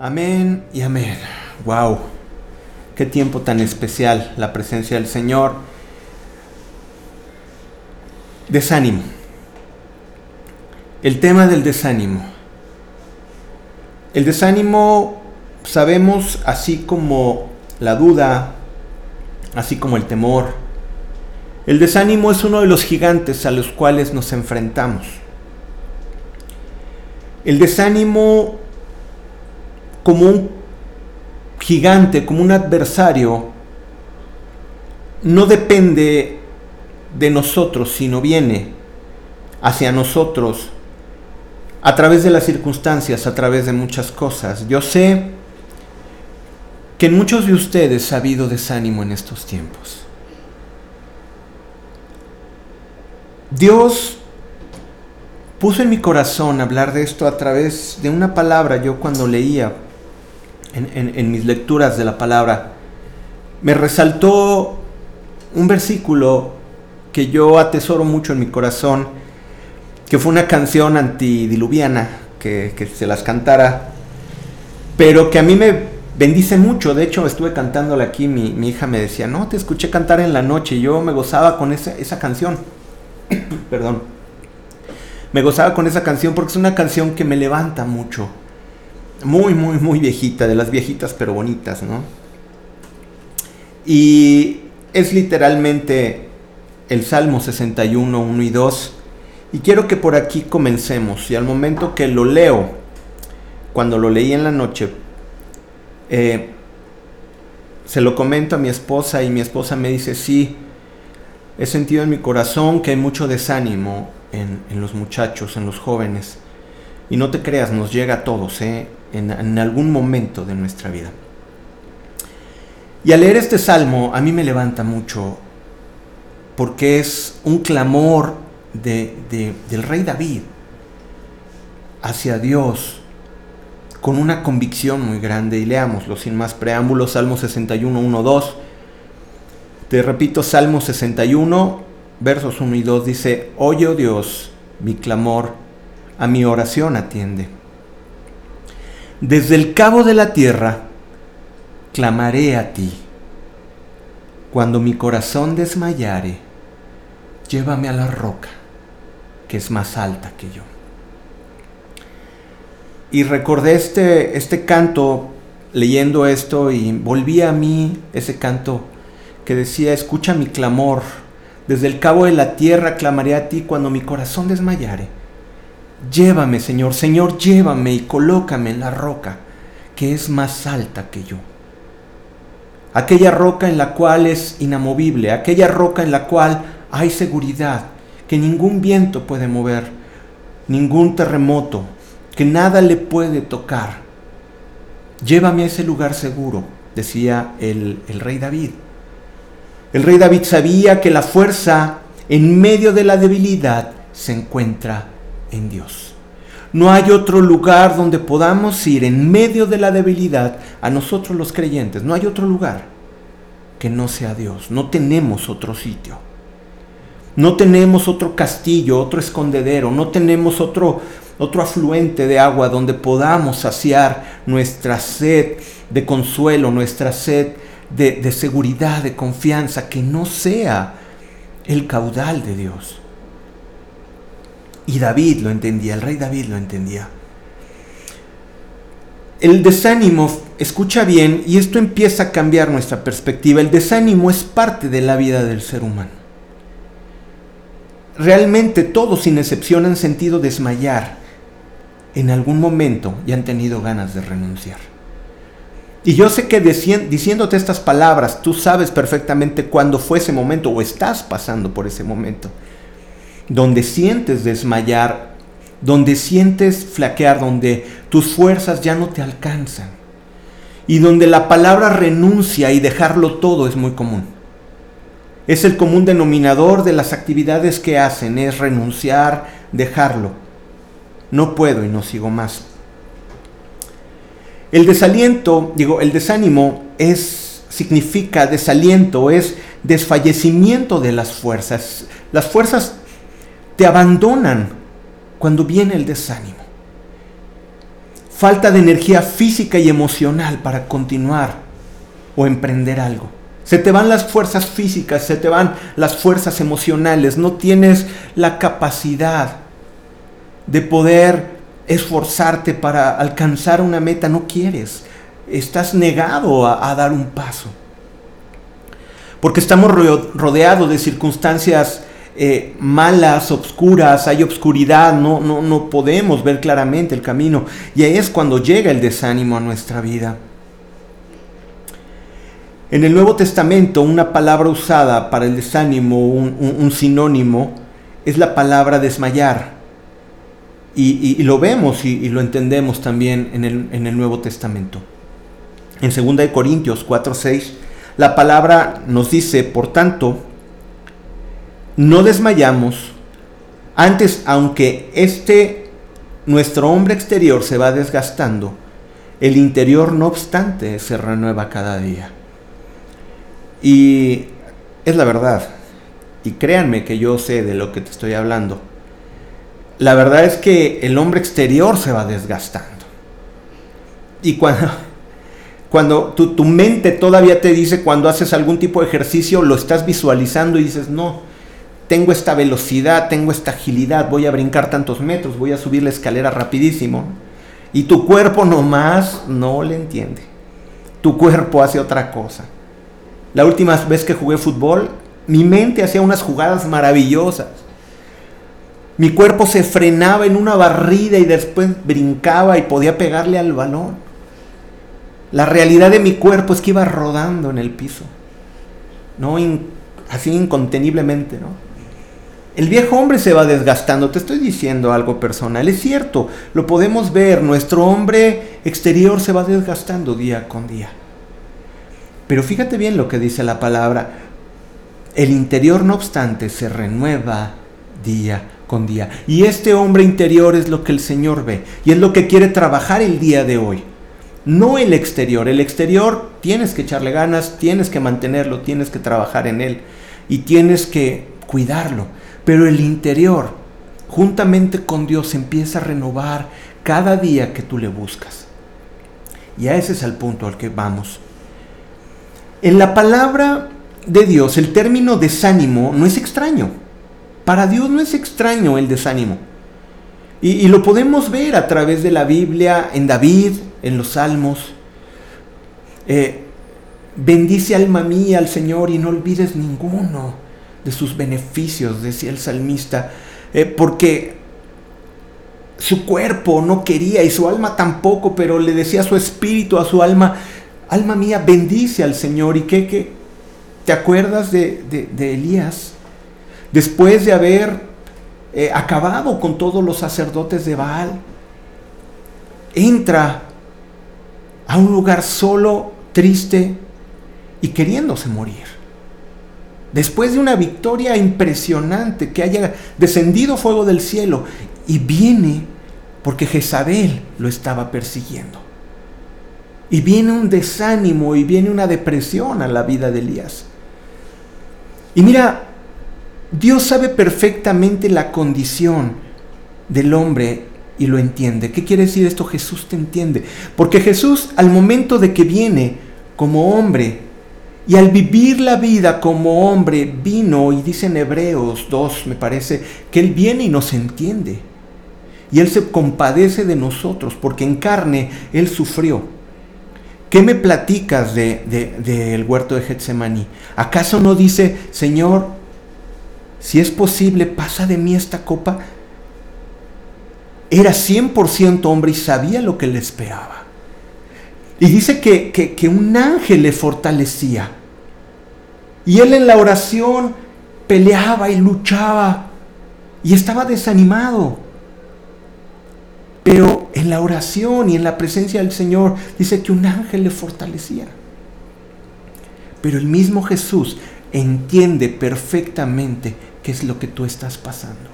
Amén y amén. Wow. Qué tiempo tan especial la presencia del Señor. Desánimo. El tema del desánimo. El desánimo sabemos así como la duda, así como el temor. El desánimo es uno de los gigantes a los cuales nos enfrentamos. El desánimo como un gigante, como un adversario, no depende de nosotros, sino viene hacia nosotros a través de las circunstancias, a través de muchas cosas. Yo sé que en muchos de ustedes ha habido desánimo en estos tiempos. Dios puso en mi corazón hablar de esto a través de una palabra. Yo cuando leía en, mis lecturas de la palabra, me resaltó un versículo que yo atesoro mucho en mi corazón, que fue una canción antidiluviana, que, que se las cantara, pero que a mí me bendice mucho. De hecho, estuve cantándola aquí, mi, hija me decía, no, te escuché cantar en la noche, y yo me gozaba con esa, esa canción. Perdón. Me gozaba con esa canción porque es una canción que me levanta mucho muy, muy, muy viejita, de las viejitas pero bonitas, ¿no? Y es literalmente el Salmo 61, 1 y 2. Y quiero que por aquí comencemos. Y al momento que lo leo, cuando lo leí en la noche, eh, se lo comento a mi esposa y mi esposa me dice, sí, he sentido en mi corazón que hay mucho desánimo en, en los muchachos, en los jóvenes. Y no te creas, nos llega a todos, ¿eh? En, algún momento de nuestra vida. Y al leer este salmo a mí me levanta mucho porque es un clamor de, del rey David hacia Dios con una convicción muy grande. Y leámoslo sin más preámbulos, Salmo 61, 1, 2. Te repito, Salmo 61, versos 1 y 2 dice, Oye, oh Dios, mi clamor, a mi oración atiende. Desde el cabo de la tierra clamaré a ti. Cuando mi corazón desmayare, llévame a la roca, que es más alta que yo. Y recordé este, este canto leyendo esto y volví a mí ese canto que decía, escucha mi clamor, desde el cabo de la tierra clamaré a ti cuando mi corazón desmayare. Llévame, Señor, Señor, llévame y colócame en la roca que es más alta que yo. Aquella roca en la cual es inamovible, aquella roca en la cual hay seguridad, que ningún viento puede mover, ningún terremoto, que nada le puede tocar. Llévame a ese lugar seguro, decía el, el rey David. El rey David sabía que la fuerza en medio de la debilidad se encuentra en Dios. No hay otro lugar donde podamos ir en medio de la debilidad a nosotros los creyentes. No hay otro lugar que no sea Dios. No tenemos otro sitio. No tenemos otro castillo, otro escondedero. No tenemos otro, otro afluente de agua donde podamos saciar nuestra sed de consuelo, nuestra sed de, de seguridad, de confianza, que no sea el caudal de Dios. Y David lo entendía, el rey David lo entendía. El desánimo, escucha bien, y esto empieza a cambiar nuestra perspectiva, el desánimo es parte de la vida del ser humano. Realmente todos, sin excepción, han sentido desmayar en algún momento y han tenido ganas de renunciar. Y yo sé que diciéndote estas palabras, tú sabes perfectamente cuándo fue ese momento o estás pasando por ese momento donde sientes desmayar, donde sientes flaquear, donde tus fuerzas ya no te alcanzan y donde la palabra renuncia y dejarlo todo es muy común. Es el común denominador de las actividades que hacen, es renunciar, dejarlo. No puedo y no sigo más. El desaliento, digo, el desánimo es significa desaliento, es desfallecimiento de las fuerzas. Las fuerzas te abandonan cuando viene el desánimo. falta de energía física y emocional para continuar o emprender algo. Se te van las fuerzas físicas, se te van las fuerzas emocionales, no tienes la capacidad de poder esforzarte para alcanzar una meta, no quieres, estás negado a, dar un paso. Porque estamos rodeados de circunstancias eh, malas, obscuras, hay obscuridad, no, no, no podemos ver claramente el camino. Y ahí es cuando llega el desánimo a nuestra vida. En el Nuevo Testamento, una palabra usada para el desánimo, un, sinónimo, es la palabra desmayar. Y, lo vemos y, lo entendemos también en el, en el Nuevo Testamento. En 2 Corintios 4:6, la palabra nos dice, por tanto, no desmayamos, antes aunque este nuestro hombre exterior se va desgastando, el interior no obstante se renueva cada día. Y es la verdad, y créanme que yo sé de lo que te estoy hablando. La verdad es que el hombre exterior se va desgastando. Y cuando, cuando tu, tu, mente todavía te dice cuando haces algún tipo de ejercicio, lo estás visualizando y dices, no, tengo esta velocidad, tengo esta agilidad, voy a brincar tantos metros, voy a subir la escalera rapidísimo. Y tu cuerpo nomás no le entiende. Tu cuerpo hace otra cosa. La última vez que jugué fútbol, mi mente hacía unas jugadas maravillosas. Mi cuerpo se frenaba en una barrida y después brincaba y podía pegarle al balón. La realidad de mi cuerpo es que iba rodando en el piso. No así inconteniblemente, ¿no? El viejo hombre se va desgastando, te estoy diciendo algo personal, es cierto, lo podemos ver, nuestro hombre exterior se va desgastando día con día. Pero fíjate bien lo que dice la palabra, el interior no obstante se renueva día con día. Y este hombre interior es lo que el Señor ve y es lo que quiere trabajar el día de hoy. No el exterior, el exterior tienes que echarle ganas, tienes que mantenerlo, tienes que trabajar en él y tienes que cuidarlo. Pero el interior, juntamente con Dios, empieza a renovar cada día que tú le buscas. Y a ese es el punto al que vamos. En la palabra de Dios, el término desánimo no es extraño. Para Dios no es extraño el desánimo. Y, lo podemos ver a través de la Biblia, en David, en los Salmos. Eh, bendice alma mía al Señor y no olvides ninguno de sus beneficios, decía el salmista, eh, porque su cuerpo no quería y su alma tampoco, pero le decía a su espíritu, a su alma, alma mía, bendice al Señor. ¿Y qué? qué? ¿Te acuerdas de, Elías? Después de haber eh, acabado con todos los sacerdotes de Baal, entra a un lugar solo, triste y queriéndose morir después de una victoria impresionante, que haya descendido fuego del cielo, y viene porque Jezabel lo estaba persiguiendo. Y viene un desánimo y viene una depresión a la vida de Elías. Y mira, Dios sabe perfectamente la condición del hombre y lo entiende. ¿Qué quiere decir esto? Jesús te entiende. Porque Jesús al momento de que viene como hombre y al vivir la vida como hombre vino, y dice en Hebreos 2, me parece, que Él viene y nos entiende. Y Él se compadece de nosotros, porque en carne Él sufrió. ¿Qué me platicas del de, huerto de Getsemaní? ¿Acaso no dice, Señor, si es posible, pasa de mí esta copa? Era 100% hombre y sabía lo que le esperaba. Y dice que, que un ángel le fortalecía. Y él en la oración peleaba y luchaba y estaba desanimado. Pero en la oración y en la presencia del Señor dice que un ángel le fortalecía. Pero el mismo Jesús entiende perfectamente qué es lo que tú estás pasando.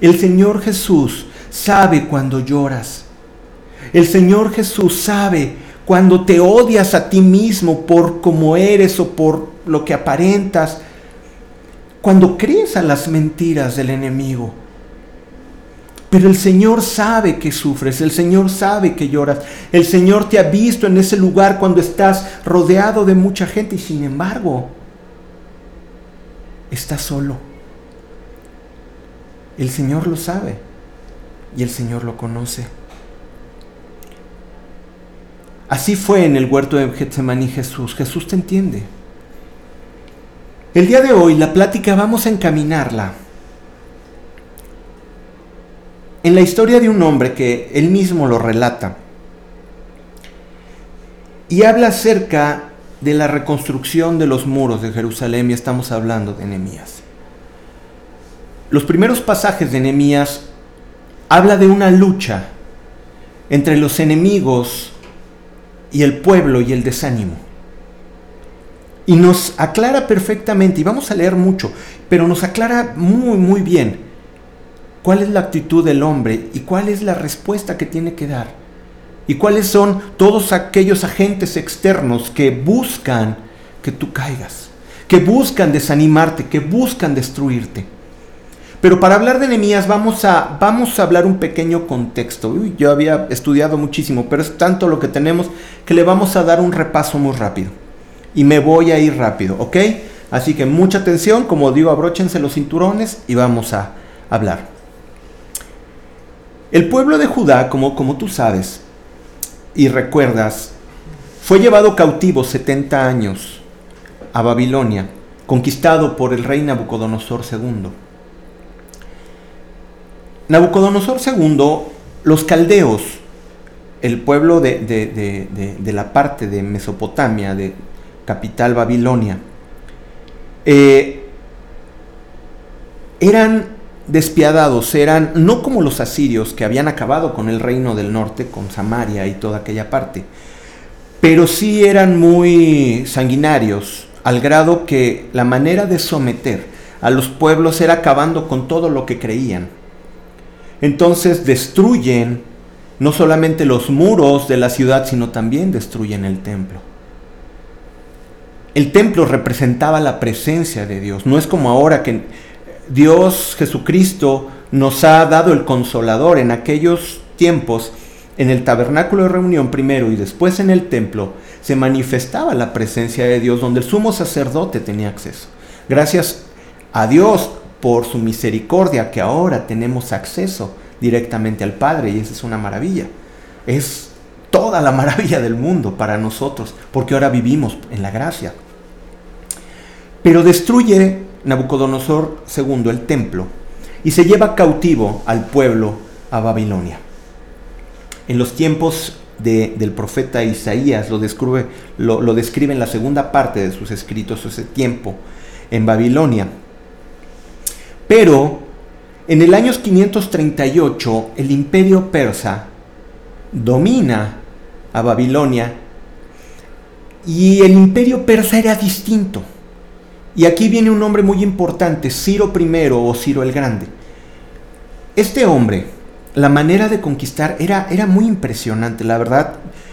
El Señor Jesús sabe cuando lloras. El Señor Jesús sabe cuando te odias a ti mismo por cómo eres o por lo que aparentas, cuando crees a las mentiras del enemigo. Pero el Señor sabe que sufres, el Señor sabe que lloras, el Señor te ha visto en ese lugar cuando estás rodeado de mucha gente y sin embargo estás solo. El Señor lo sabe y el Señor lo conoce. Así fue en el huerto de Getsemaní Jesús. Jesús te entiende. El día de hoy la plática vamos a encaminarla en la historia de un hombre que él mismo lo relata y habla acerca de la reconstrucción de los muros de Jerusalén y estamos hablando de Nehemías. Los primeros pasajes de Nehemías habla de una lucha entre los enemigos y el pueblo y el desánimo. Y nos aclara perfectamente, y vamos a leer mucho, pero nos aclara muy, muy bien cuál es la actitud del hombre y cuál es la respuesta que tiene que dar. Y cuáles son todos aquellos agentes externos que buscan que tú caigas, que buscan desanimarte, que buscan destruirte. Pero para hablar de Nehemías vamos a, vamos a hablar un pequeño contexto. yo había estudiado muchísimo, pero es tanto lo que tenemos que le vamos a dar un repaso muy rápido. Y me voy a ir rápido, ¿ok? Así que mucha atención, como digo, abróchense los cinturones y vamos a hablar. El pueblo de Judá, como, como tú sabes y recuerdas, fue llevado cautivo 70 años a Babilonia, conquistado por el rey Nabucodonosor II. Nabucodonosor II, los caldeos, el pueblo de, la parte de Mesopotamia, de capital Babilonia, eh, eran despiadados eran no como los asirios que habían acabado con el reino del norte, con Samaria y toda aquella parte, pero sí eran muy sanguinarios, al grado que la manera de someter a los pueblos era acabando con todo lo que creían. Entonces destruyen no solamente los muros de la ciudad, sino también destruyen el templo. El templo representaba la presencia de Dios, no es como ahora que Dios Jesucristo nos ha dado el consolador en aquellos tiempos. En el tabernáculo de reunión primero y después en el templo se manifestaba la presencia de Dios donde el sumo sacerdote tenía acceso. Gracias a Dios por su misericordia que ahora tenemos acceso directamente al Padre y esa es una maravilla. Es toda la maravilla del mundo para nosotros porque ahora vivimos en la gracia. Pero destruye Nabucodonosor II el templo y se lleva cautivo al pueblo a Babilonia. En los tiempos del profeta Isaías lo describe, lo, lo describe en la segunda parte de sus escritos ese tiempo en Babilonia. Pero en el año 538 el imperio persa domina a Babilonia y el imperio persa era distinto. Y aquí viene un hombre muy importante, Ciro I o Ciro el Grande. Este hombre, la manera de conquistar era, era muy impresionante, la verdad.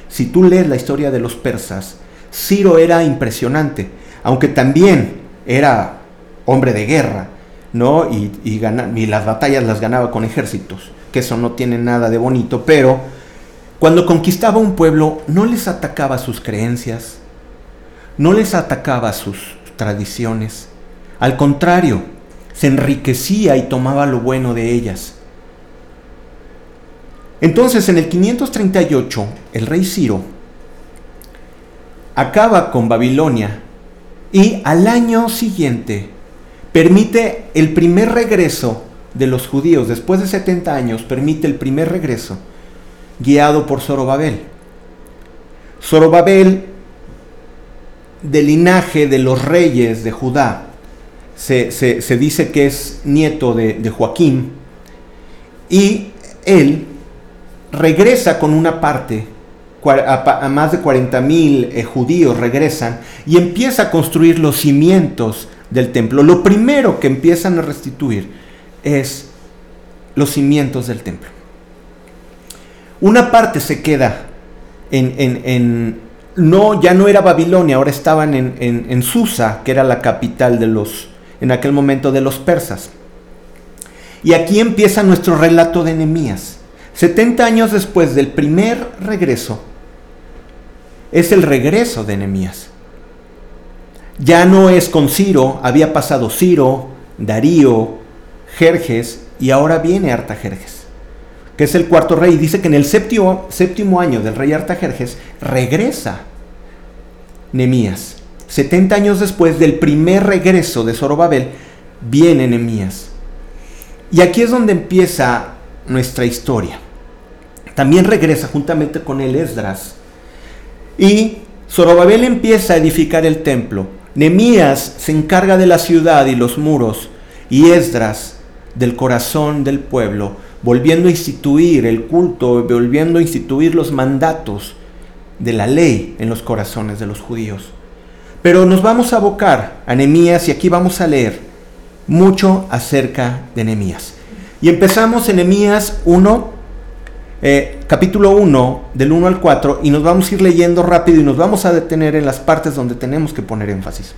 Si tú lees la historia de los persas, Ciro era impresionante, aunque también era hombre de guerra, ¿no? Y, y, y las batallas las ganaba con ejércitos, que eso no tiene nada de bonito, pero cuando conquistaba un pueblo no les atacaba sus creencias, no les atacaba sus, tradiciones. Al contrario, se enriquecía y tomaba lo bueno de ellas. Entonces, en el 538, el rey Ciro acaba con Babilonia y al año siguiente permite el primer regreso de los judíos, después de 70 años, permite el primer regreso, guiado por Zorobabel. Zorobabel del linaje de los reyes de Judá. Se, dice que es nieto de, Joaquín. Y él regresa con una parte, a, más de 40 mil eh, judíos regresan y empieza a construir los cimientos del templo. Lo primero que empiezan a restituir es los cimientos del templo. Una parte se queda en, en, no, ya no era Babilonia, ahora estaban en, Susa, que era la capital de los, en aquel momento de los persas. Y aquí empieza nuestro relato de Nehemías. 70 años después del primer regreso, es el regreso de Nehemías. Ya no es con Ciro, había pasado Ciro, Darío, Jerjes y ahora viene Artajerjes, que es el cuarto rey. Dice que en el séptimo, año del rey Artajerjes regresa Nemías. 70 años después del primer regreso de Zorobabel, viene Nemías. Y aquí es donde empieza nuestra historia. También regresa juntamente con él Esdras. Y Zorobabel empieza a edificar el templo. Nemías se encarga de la ciudad y los muros. Y Esdras del corazón del pueblo, volviendo a instituir el culto, volviendo a instituir los mandatos de la ley en los corazones de los judíos. Pero nos vamos a abocar a Nehemías y aquí vamos a leer mucho acerca de Nehemías. Y empezamos en Nehemías 1, eh, capítulo 1, del 1 al 4, y nos vamos a ir leyendo rápido y nos vamos a detener en las partes donde tenemos que poner énfasis.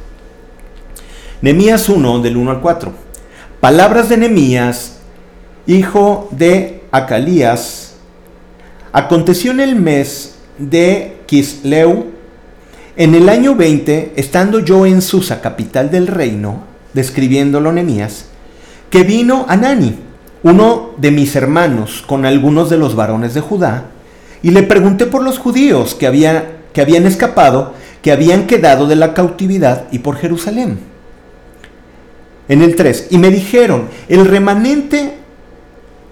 Nehemías 1, del 1 al 4. Palabras de Nehemías, hijo de Acalías. Aconteció en el mes de Kisleu, en el año 20, estando yo en Susa, capital del reino, describiéndolo Nehemías, que vino Anani, uno de mis hermanos, con algunos de los varones de Judá, y le pregunté por los judíos que, había, que habían escapado, que habían quedado de la cautividad y por Jerusalén en el 3. Y me dijeron, el remanente,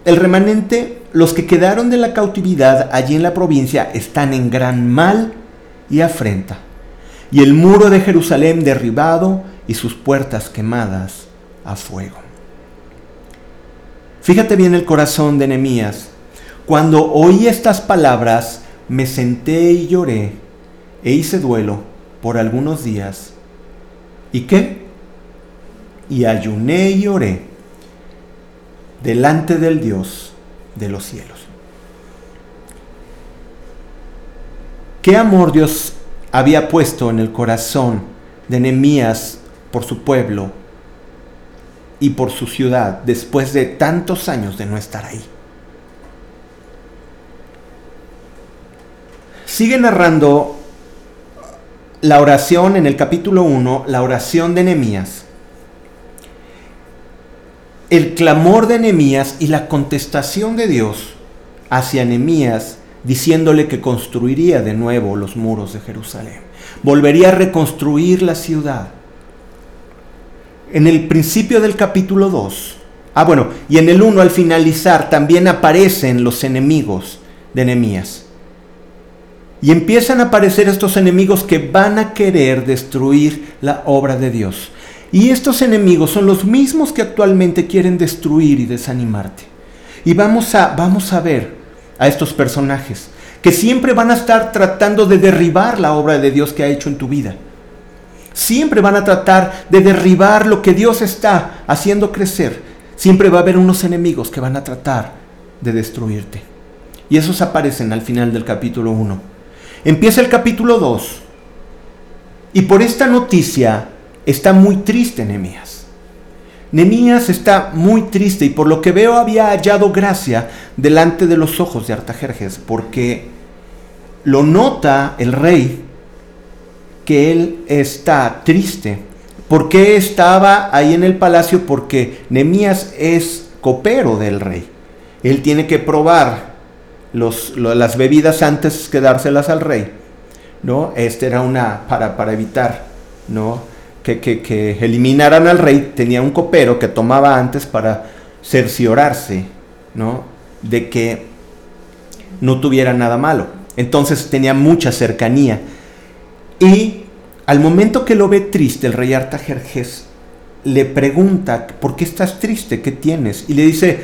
el remanente, los que quedaron de la cautividad allí en la provincia están en gran mal y afrenta. Y el muro de Jerusalén derribado y sus puertas quemadas a fuego. Fíjate bien el corazón de Nehemías. Cuando oí estas palabras, me senté y lloré e hice duelo por algunos días. ¿Y qué? y ayuné y oré delante del Dios de los cielos. ¿Qué amor Dios había puesto en el corazón de Nehemías por su pueblo y por su ciudad después de tantos años de no estar ahí? Sigue narrando la oración en el capítulo 1, la oración de Nehemías el clamor de Nehemías y la contestación de Dios hacia Nehemías diciéndole que construiría de nuevo los muros de Jerusalén. Volvería a reconstruir la ciudad. En el principio del capítulo 2, ah bueno, y en el 1 al finalizar también aparecen los enemigos de Nehemías. Y empiezan a aparecer estos enemigos que van a querer destruir la obra de Dios. Y estos enemigos son los mismos que actualmente quieren destruir y desanimarte. Y vamos a, vamos a ver a estos personajes que siempre van a estar tratando de derribar la obra de Dios que ha hecho en tu vida. Siempre van a tratar de derribar lo que Dios está haciendo crecer. Siempre va a haber unos enemigos que van a tratar de destruirte. Y esos aparecen al final del capítulo 1. Empieza el capítulo 2. Y por esta noticia está muy triste Nehemías. Nehemías está muy triste y por lo que veo había hallado gracia delante de los ojos de Artajerjes, porque lo nota el rey que él está triste. ¿Por qué estaba ahí en el palacio? Porque Nehemías es copero del rey. Él tiene que probar las bebidas antes que dárselas al rey. ¿no? Este era una para, para evitar ¿no? que, eliminaran al rey, tenía un copero que tomaba antes para cerciorarse, ¿no? De que no tuviera nada malo. Entonces tenía mucha cercanía. Y al momento que lo ve triste, el rey Artajerjes le pregunta, ¿por qué estás triste? ¿Qué tienes? Y le dice,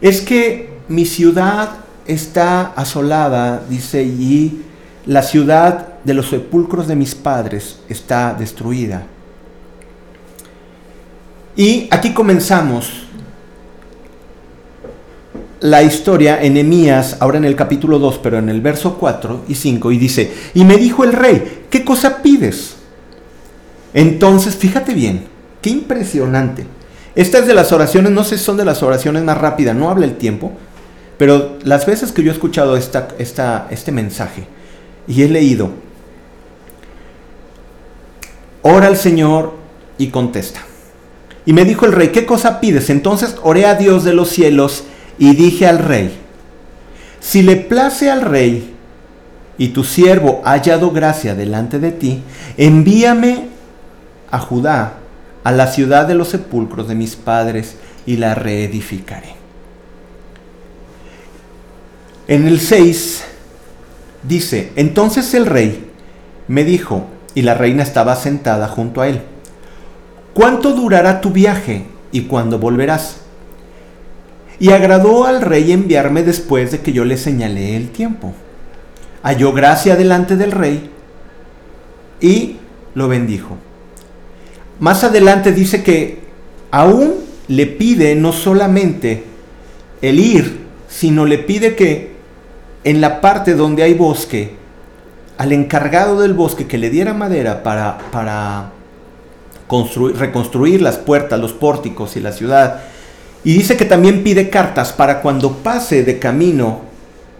es que mi ciudad está asolada, dice, y la ciudad de los sepulcros de mis padres está destruida. Y aquí comenzamos la historia en Emías, ahora en el capítulo 2, pero en el verso 4 y 5, y dice, y me dijo el rey, ¿qué cosa pides? Entonces, fíjate bien, qué impresionante. Esta es de las oraciones, no sé si son de las oraciones más rápidas, no habla el tiempo, pero las veces que yo he escuchado esta, esta, este mensaje y he leído, ora al Señor y contesta. Y me dijo el rey, ¿qué cosa pides? Entonces oré a Dios de los cielos y dije al rey, si le place al rey y tu siervo ha hallado gracia delante de ti, envíame a Judá, a la ciudad de los sepulcros de mis padres, y la reedificaré. En el 6 dice, entonces el rey me dijo, y la reina estaba sentada junto a él, ¿cuánto durará tu viaje y cuándo volverás? Y agradó al rey enviarme después de que yo le señalé el tiempo. Halló gracia delante del rey y lo bendijo. Más adelante dice que aún le pide no solamente el ir, sino le pide que en la parte donde hay bosque, al encargado del bosque que le diera madera para, para construir, reconstruir las puertas, los pórticos y la ciudad, y dice que también pide cartas para cuando pase de camino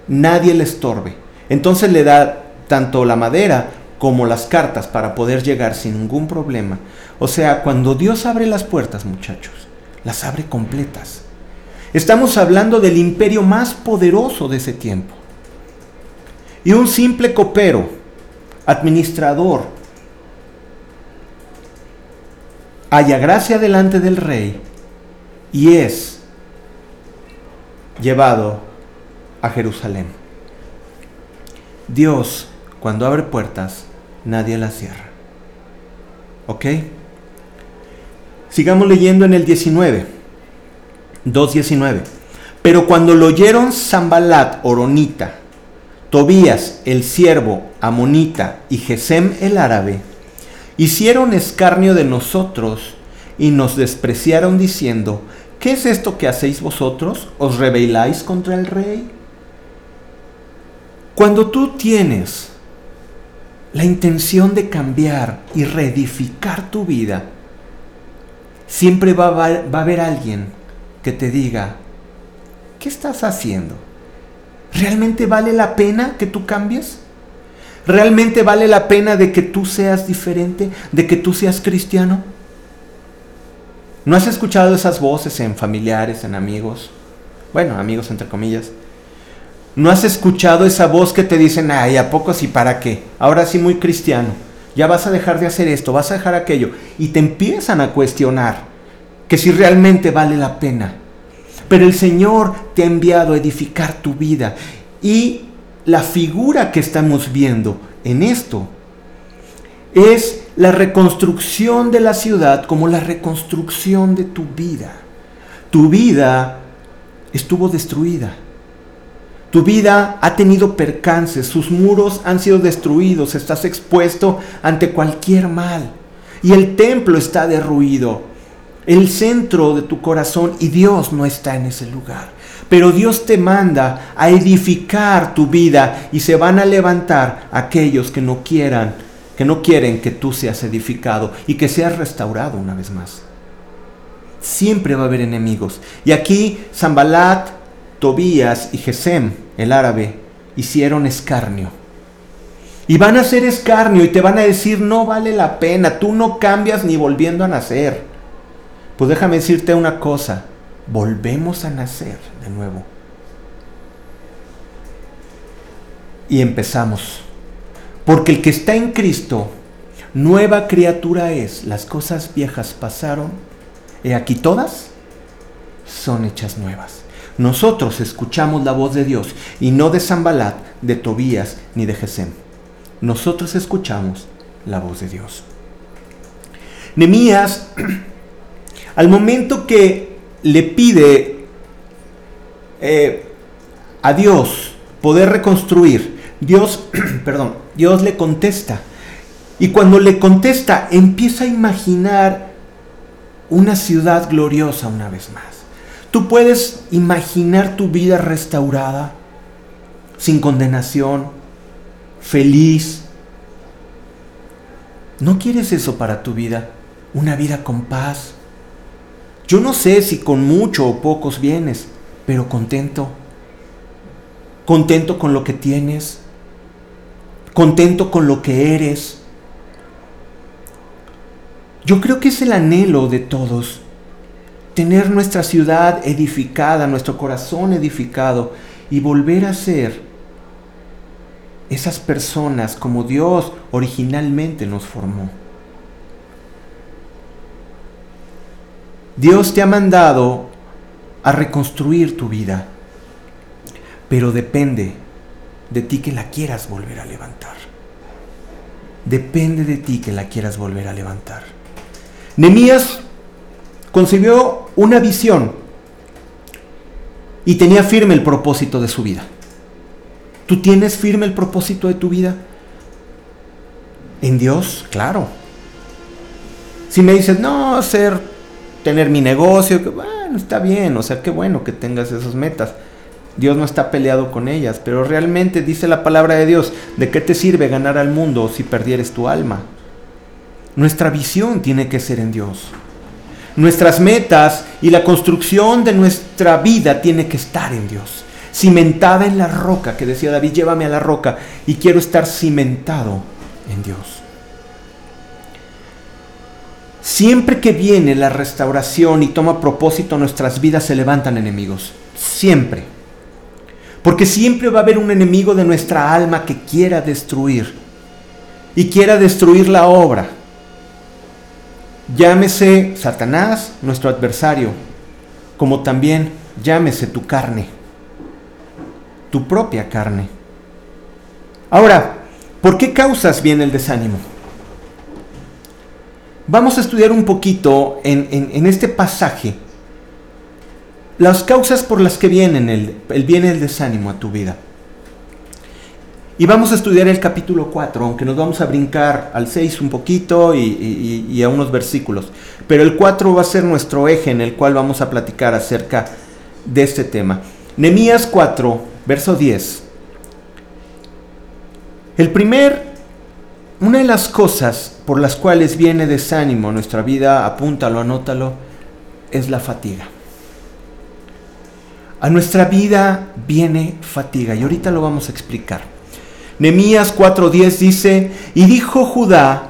nadie le estorbe. Entonces le da tanto la madera como las cartas para poder llegar sin ningún problema. O sea, cuando Dios abre las puertas, muchachos, las abre completas. Estamos hablando del imperio más poderoso de ese tiempo. Y un simple copero, administrador, haya gracia delante del rey y es llevado a Jerusalén. Dios, cuando abre puertas, nadie las cierra. ¿Ok? Sigamos leyendo en el 19, 2.19. Pero cuando lo oyeron Zambalat, Oronita, Tobías, el siervo, Amonita y Gesem el árabe, hicieron escarnio de nosotros y nos despreciaron diciendo, ¿qué es esto que hacéis vosotros? ¿Os rebeláis contra el rey? Cuando tú tienes la intención de cambiar y reedificar tu vida, siempre va a, va a haber alguien que te diga, ¿qué estás haciendo? ¿Realmente vale la pena que tú cambies? ¿Realmente vale la pena de que tú seas diferente, de que tú seas cristiano? ¿No has escuchado esas voces en familiares, en amigos? Bueno, amigos entre comillas. ¿No has escuchado esa voz que te dicen, ay, ¿a poco sí para qué? Ahora sí muy cristiano. Ya vas a dejar de hacer esto, vas a dejar aquello. Y te empiezan a cuestionar que si realmente vale la pena. Pero el Señor te ha enviado a edificar tu vida. Y la figura que estamos viendo en esto es la reconstrucción de la ciudad como la reconstrucción de tu vida. Tu vida estuvo destruida. Tu vida ha tenido percances, sus muros han sido destruidos, estás expuesto ante cualquier mal. Y el templo está derruido, el centro de tu corazón, y Dios no está en ese lugar. Pero Dios te manda a edificar tu vida y se van a levantar aquellos que no quieran que no quieren que tú seas edificado y que seas restaurado una vez más. Siempre va a haber enemigos. Y aquí Zambalat, Tobías y Gesem, el árabe, hicieron escarnio. Y van a hacer escarnio y te van a decir, no vale la pena, tú no cambias ni volviendo a nacer. Pues déjame decirte una cosa, volvemos a nacer de nuevo. Y empezamos porque el que está en Cristo, nueva criatura es. Las cosas viejas pasaron. Y aquí todas son hechas nuevas. Nosotros escuchamos la voz de Dios y no de Zambalat, de Tobías ni de Gesem. Nosotros escuchamos la voz de Dios. Nemías, al momento que le pide eh, a Dios poder reconstruir, Dios, perdón, Dios le contesta. Y cuando le contesta, empieza a imaginar una ciudad gloriosa una vez más. Tú puedes imaginar tu vida restaurada, sin condenación, feliz. ¿No quieres eso para tu vida? Una vida con paz. Yo no sé si con mucho o pocos bienes, pero contento. Contento con lo que tienes. Contento con lo que eres. Yo creo que es el anhelo de todos. Tener nuestra ciudad edificada, nuestro corazón edificado y volver a ser esas personas como Dios originalmente nos formó. Dios te ha mandado a reconstruir tu vida, pero depende de ti que la quieras volver a levantar. Depende de ti que la quieras volver a levantar. Nemías concibió una visión y tenía firme el propósito de su vida. ¿Tú tienes firme el propósito de tu vida? En Dios, claro. Si me dices, no, ser tener mi negocio, que bueno, está bien, o sea, qué bueno que tengas esas metas. Dios no está peleado con ellas, pero realmente dice la palabra de Dios, ¿de qué te sirve ganar al mundo si perdieres tu alma? Nuestra visión tiene que ser en Dios. Nuestras metas y la construcción de nuestra vida tiene que estar en Dios. Cimentada en la roca, que decía David, llévame a la roca y quiero estar cimentado en Dios. Siempre que viene la restauración y toma propósito nuestras vidas se levantan enemigos. Siempre. Porque siempre va a haber un enemigo de nuestra alma que quiera destruir. Y quiera destruir la obra. Llámese Satanás, nuestro adversario. Como también llámese tu carne. Tu propia carne. Ahora, ¿por qué causas viene el desánimo? vamos a estudiar un poquito en, este pasaje las causas por las que vienen el, el, viene el desánimo a tu vida. Y vamos a estudiar el capítulo 4, aunque nos vamos a brincar al 6 un poquito y, a unos versículos. Pero el 4 va a ser nuestro eje en el cual vamos a platicar acerca de este tema. Nemías 4, verso 10. El primer una de las cosas por las cuales viene desánimo nuestra vida, apúntalo, anótalo, es la fatiga. A nuestra vida viene fatiga y ahorita lo vamos a explicar. Nemías 4:10 dice, y dijo Judá,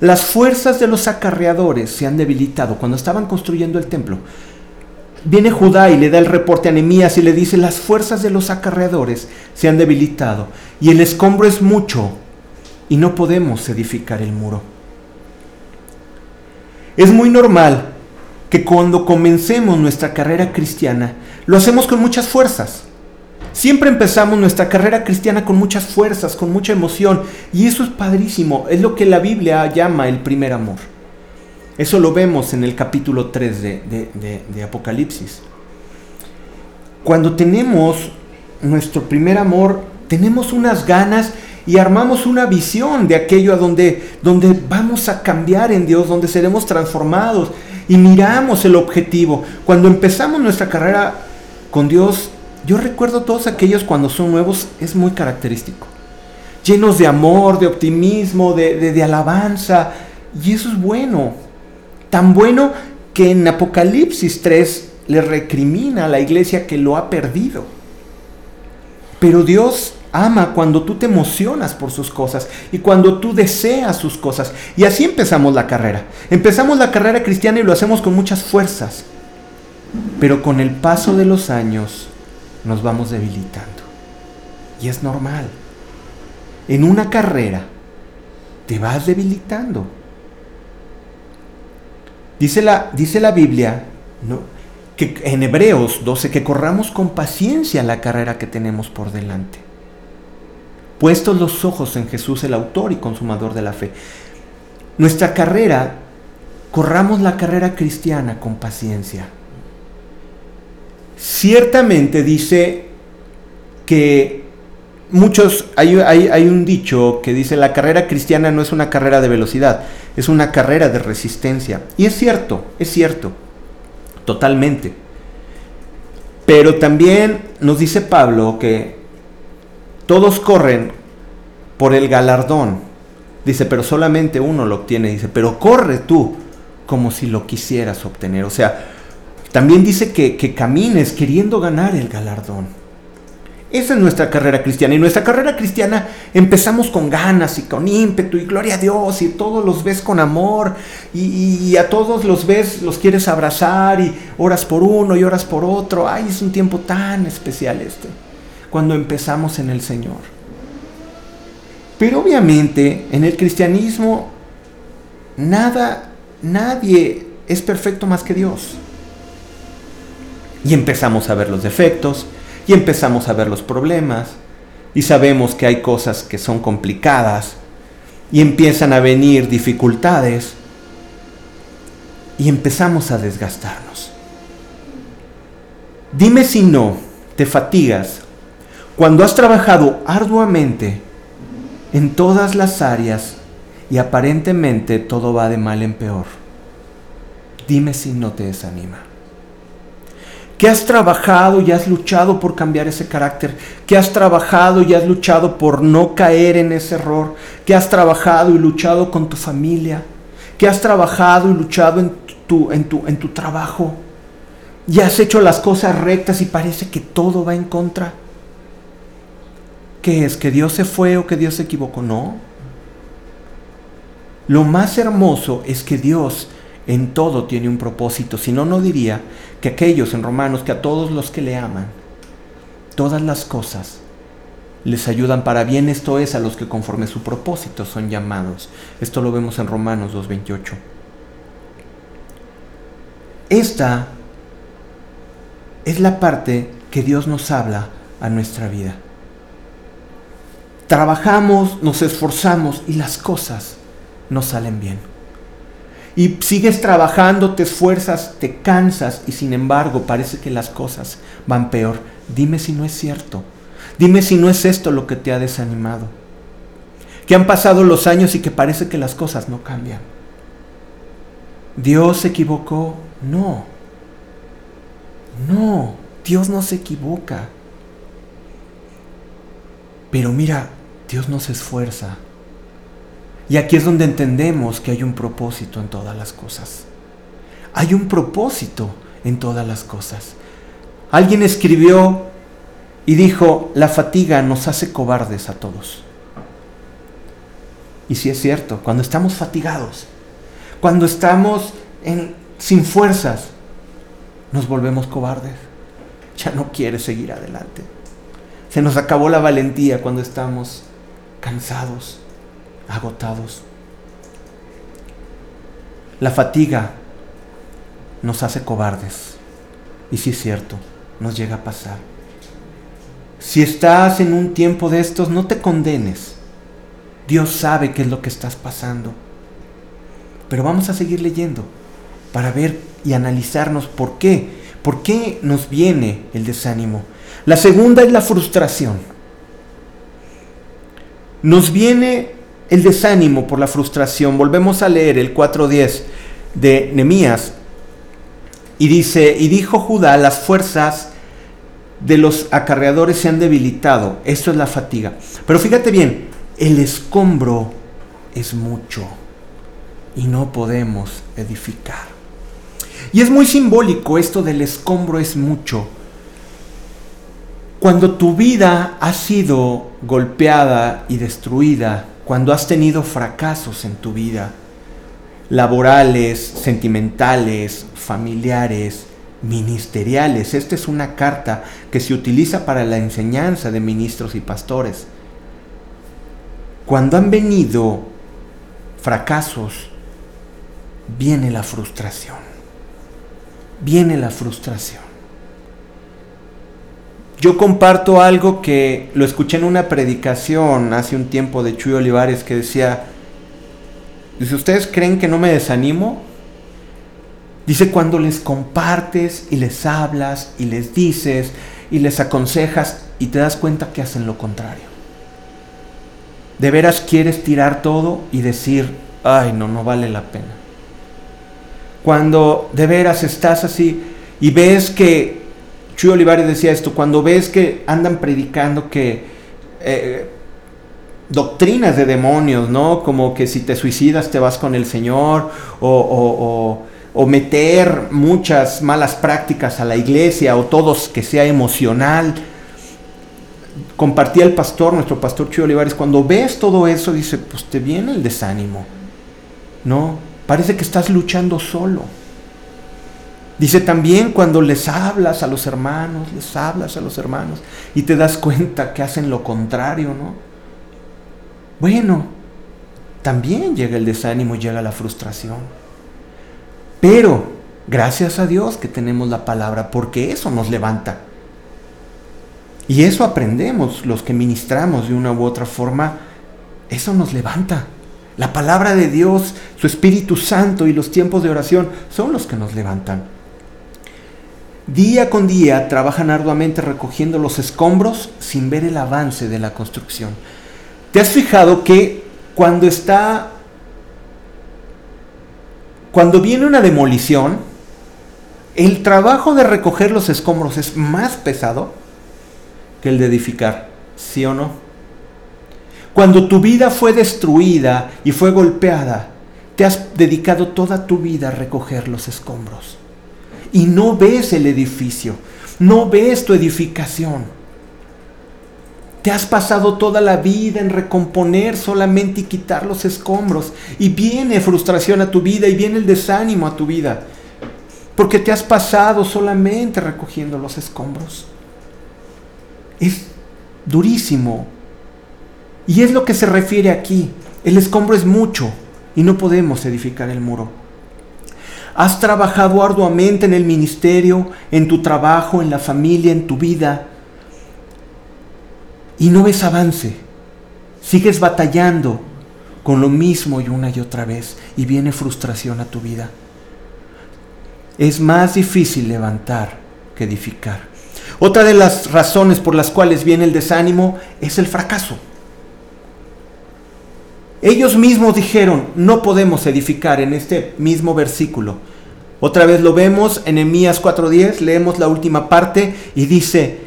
las fuerzas de los acarreadores se han debilitado cuando estaban construyendo el templo. Viene Judá y le da el reporte a Nemías y le dice, las fuerzas de los acarreadores se han debilitado y el escombro es mucho y no podemos edificar el muro. Es muy normal que cuando comencemos nuestra carrera cristiana lo hacemos con muchas fuerzas. Siempre empezamos nuestra carrera cristiana con muchas fuerzas, con mucha emoción, y eso es padrísimo, es lo que la Biblia llama el primer amor. Eso lo vemos en el capítulo 3 de, de Apocalipsis. Cuando tenemos nuestro primer amor, tenemos unas ganas y armamos una visión de aquello a donde, donde vamos a cambiar en Dios, donde seremos transformados y miramos el objetivo. Cuando empezamos nuestra carrera con Dios, yo recuerdo todos aquellos cuando son nuevos, es muy característico. Llenos de amor, de optimismo, de, de alabanza. Y eso es bueno. Tan bueno que en Apocalipsis 3 le recrimina a la iglesia que lo ha perdido. Pero Dios ama cuando tú te emocionas por sus cosas y cuando tú deseas sus cosas. Y así empezamos la carrera. Empezamos la carrera cristiana y lo hacemos con muchas fuerzas. Pero con el paso de los años nos vamos debilitando. Y es normal. En una carrera te vas debilitando. Dice la, dice la Biblia, ¿no? que en Hebreos 12, que corramos con paciencia la carrera que tenemos por delante puestos los ojos en Jesús, el autor y consumador de la fe. Nuestra carrera, corramos la carrera cristiana con paciencia. Ciertamente dice que muchos, hay, hay, un dicho que dice la carrera cristiana no es una carrera de velocidad, es una carrera de resistencia. Y es cierto, es cierto, totalmente. Pero también nos dice Pablo que todos corren por el galardón. Dice, pero solamente uno lo obtiene. Dice, pero corre tú como si lo quisieras obtener. O sea, también dice que, que camines queriendo ganar el galardón. Esa es nuestra carrera cristiana. Y nuestra carrera cristiana empezamos con ganas y con ímpetu y gloria a Dios y todos los ves con amor y, a todos los ves, los quieres abrazar y oras por uno y oras por otro. Ay, es un tiempo tan especial este, cuando empezamos en el Señor. Pero obviamente en el cristianismo nada, nadie es perfecto más que Dios. Y empezamos a ver los defectos, y empezamos a ver los problemas y sabemos que hay cosas que son complicadas y empiezan a venir dificultades y empezamos a desgastarnos. Dime si no te fatigas cuando has trabajado arduamente en todas las áreas y aparentemente todo va de mal en peor. Dime si no te desanima que has trabajado y has luchado por cambiar ese carácter, que has trabajado y has luchado por no caer en ese error, que has trabajado y luchado con tu familia, que has trabajado y luchado en tu, en tu, en tu trabajo, y has hecho las cosas rectas y parece que todo va en contra. ¿Qué es? ¿Que Dios se fue o que Dios se equivocó? No. Lo más hermoso es que Dios en todo tiene un propósito, si no, no diría que aquellos en Romanos, que a todos los que le aman, todas las cosas les ayudan para bien, esto es a los que conforme su propósito son llamados. Esto lo vemos en Romanos 2.28. Esta es la parte que Dios nos habla a nuestra vida. Trabajamos, nos esforzamos y las cosas no salen bien y sigues trabajando, te esfuerzas, te cansas y sin embargo parece que las cosas van peor. Dime si no es cierto. Dime si no es esto lo que te ha desanimado. Que han pasado los años y que parece que las cosas no cambian. ¿Dios se equivocó? No. No, Dios no se equivoca. Pero mira, Dios no se esfuerza. Y aquí es donde entendemos que hay un propósito en todas las cosas. Hay un propósito en todas las cosas. Alguien escribió y dijo, la fatiga nos hace cobardes a todos. Y si es cierto, cuando estamos fatigados, cuando estamos sin fuerzas, nos volvemos cobardes. Ya no quieres seguir adelante. Se nos acabó la valentía cuando estamos cansados agotados. La fatiga nos hace cobardes. Y si es cierto, nos llega a pasar. Si estás en un tiempo de estos, no te condenes. Dios sabe qué es lo que estás pasando. Pero vamos a seguir leyendo para ver y analizarnos por qué. ¿Por qué nos viene el desánimo? La segunda es la frustración. Nos viene el desánimo por la frustración. Volvemos a leer el 4.10 de Nemías y dice, y dijo Judá, las fuerzas de los acarreadores se han debilitado. Esto es la fatiga. Pero fíjate bien, el escombro es mucho y no podemos edificar. Y es muy simbólico esto del escombro es mucho. Cuando tu vida ha sido golpeada y destruida cuando has tenido fracasos en tu vida, laborales, sentimentales, familiares, ministeriales. Esta es una carta que se utiliza para la enseñanza de ministros y pastores. Cuando han venido fracasos, viene la frustración. Viene la frustración. Yo comparto algo que lo escuché en una predicación hace un tiempo de Chuy Olivares que decía, dice, ¿ustedes creen que no me desanimo? Dice, cuando les compartes y les hablas y les dices y les aconsejas y te das cuenta que hacen lo contrario. De veras quieres tirar todo y decir, ay, no, no vale la pena. Cuando de veras estás así y ves que Chuy Olivares decía esto, cuando ves que andan predicando que eh, doctrinas de demonios, ¿no? Como que si te suicidas te vas con el Señor o, o, meter muchas malas prácticas a la iglesia o todos que sea emocional. Compartía el pastor, nuestro pastor Chuy Olivares, cuando ves todo eso, dice, pues te viene el desánimo, ¿no? Parece que estás luchando solo. Dice también cuando les hablas a los hermanos, les hablas a los hermanos y te das cuenta que hacen lo contrario, ¿no? Bueno, también llega el desánimo, llega la frustración. Pero, gracias a Dios que tenemos la palabra, porque eso nos levanta. Y eso aprendemos los que ministramos de una u otra forma, eso nos levanta. La palabra de Dios, su Espíritu Santo y los tiempos de oración son los que nos levantan. Día con día trabajan arduamente recogiendo los escombros sin ver el avance de la construcción. ¿Te has fijado que cuando está, cuando viene una demolición, el trabajo de recoger los escombros es más pesado que el de edificar? ¿Sí o no? Cuando tu vida fue destruida y fue golpeada, te has dedicado toda tu vida a recoger los escombros y no ves el edificio, no ves tu edificación. Te has pasado toda la vida en recomponer solamente y quitar los escombros. Y viene frustración a tu vida y viene el desánimo a tu vida. Porque te has pasado solamente recogiendo los escombros. Es durísimo. Y es lo que se refiere aquí. El escombro es mucho y no podemos edificar el muro. Has trabajado arduamente en el ministerio, en tu trabajo, en la familia, en tu vida. Y no ves avance. Sigues batallando con lo mismo y una y otra vez. Y viene frustración a tu vida. Es más difícil levantar que edificar. Otra de las razones por las cuales viene el desánimo es el fracaso. Ellos mismos dijeron, no podemos edificar en este mismo versículo. Otra vez lo vemos en Emías 4.10, leemos la última parte y dice,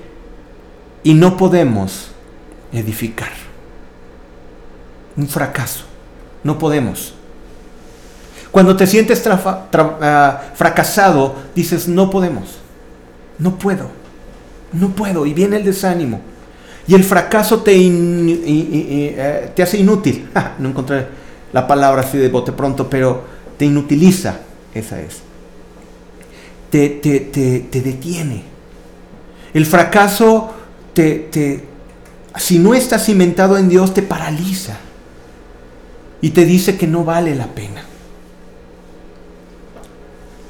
y no podemos edificar. Un fracaso, no podemos. Cuando te sientes ah, fracasado, dices, no podemos, no puedo, no puedo, y viene el desánimo. Y el fracaso te, eh, te hace inútil. no encontré la palabra así de bote pronto, pero te inutiliza. Esa es. Te, te, te, detiene. El fracaso te, te, si no estás cimentado en Dios, te paraliza. Y te dice que no vale la pena.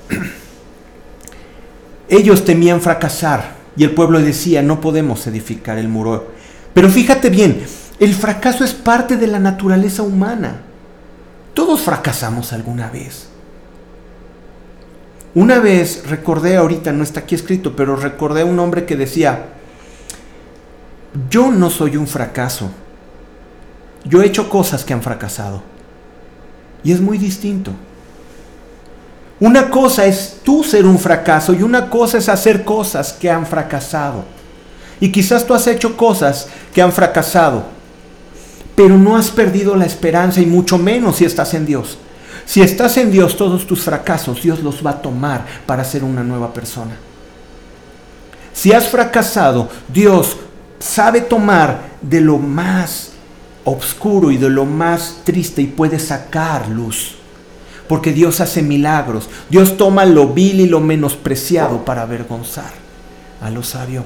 Ellos temían fracasar y el pueblo decía, no podemos edificar el muro. Pero fíjate bien, el fracaso es parte de la naturaleza humana. Todos fracasamos alguna vez. Una vez recordé, ahorita no está aquí escrito, pero recordé a un hombre que decía, yo no soy un fracaso. Yo he hecho cosas que han fracasado. Y es muy distinto. Una cosa es tú ser un fracaso y una cosa es hacer cosas que han fracasado. Y quizás tú has hecho cosas que han fracasado, pero no has perdido la esperanza y mucho menos si estás en Dios. Si estás en Dios, todos tus fracasos Dios los va a tomar para ser una nueva persona. Si has fracasado, Dios sabe tomar de lo más oscuro y de lo más triste y puede sacar luz porque Dios hace milagros. Dios toma lo vil y lo menospreciado para avergonzar a lo sabio.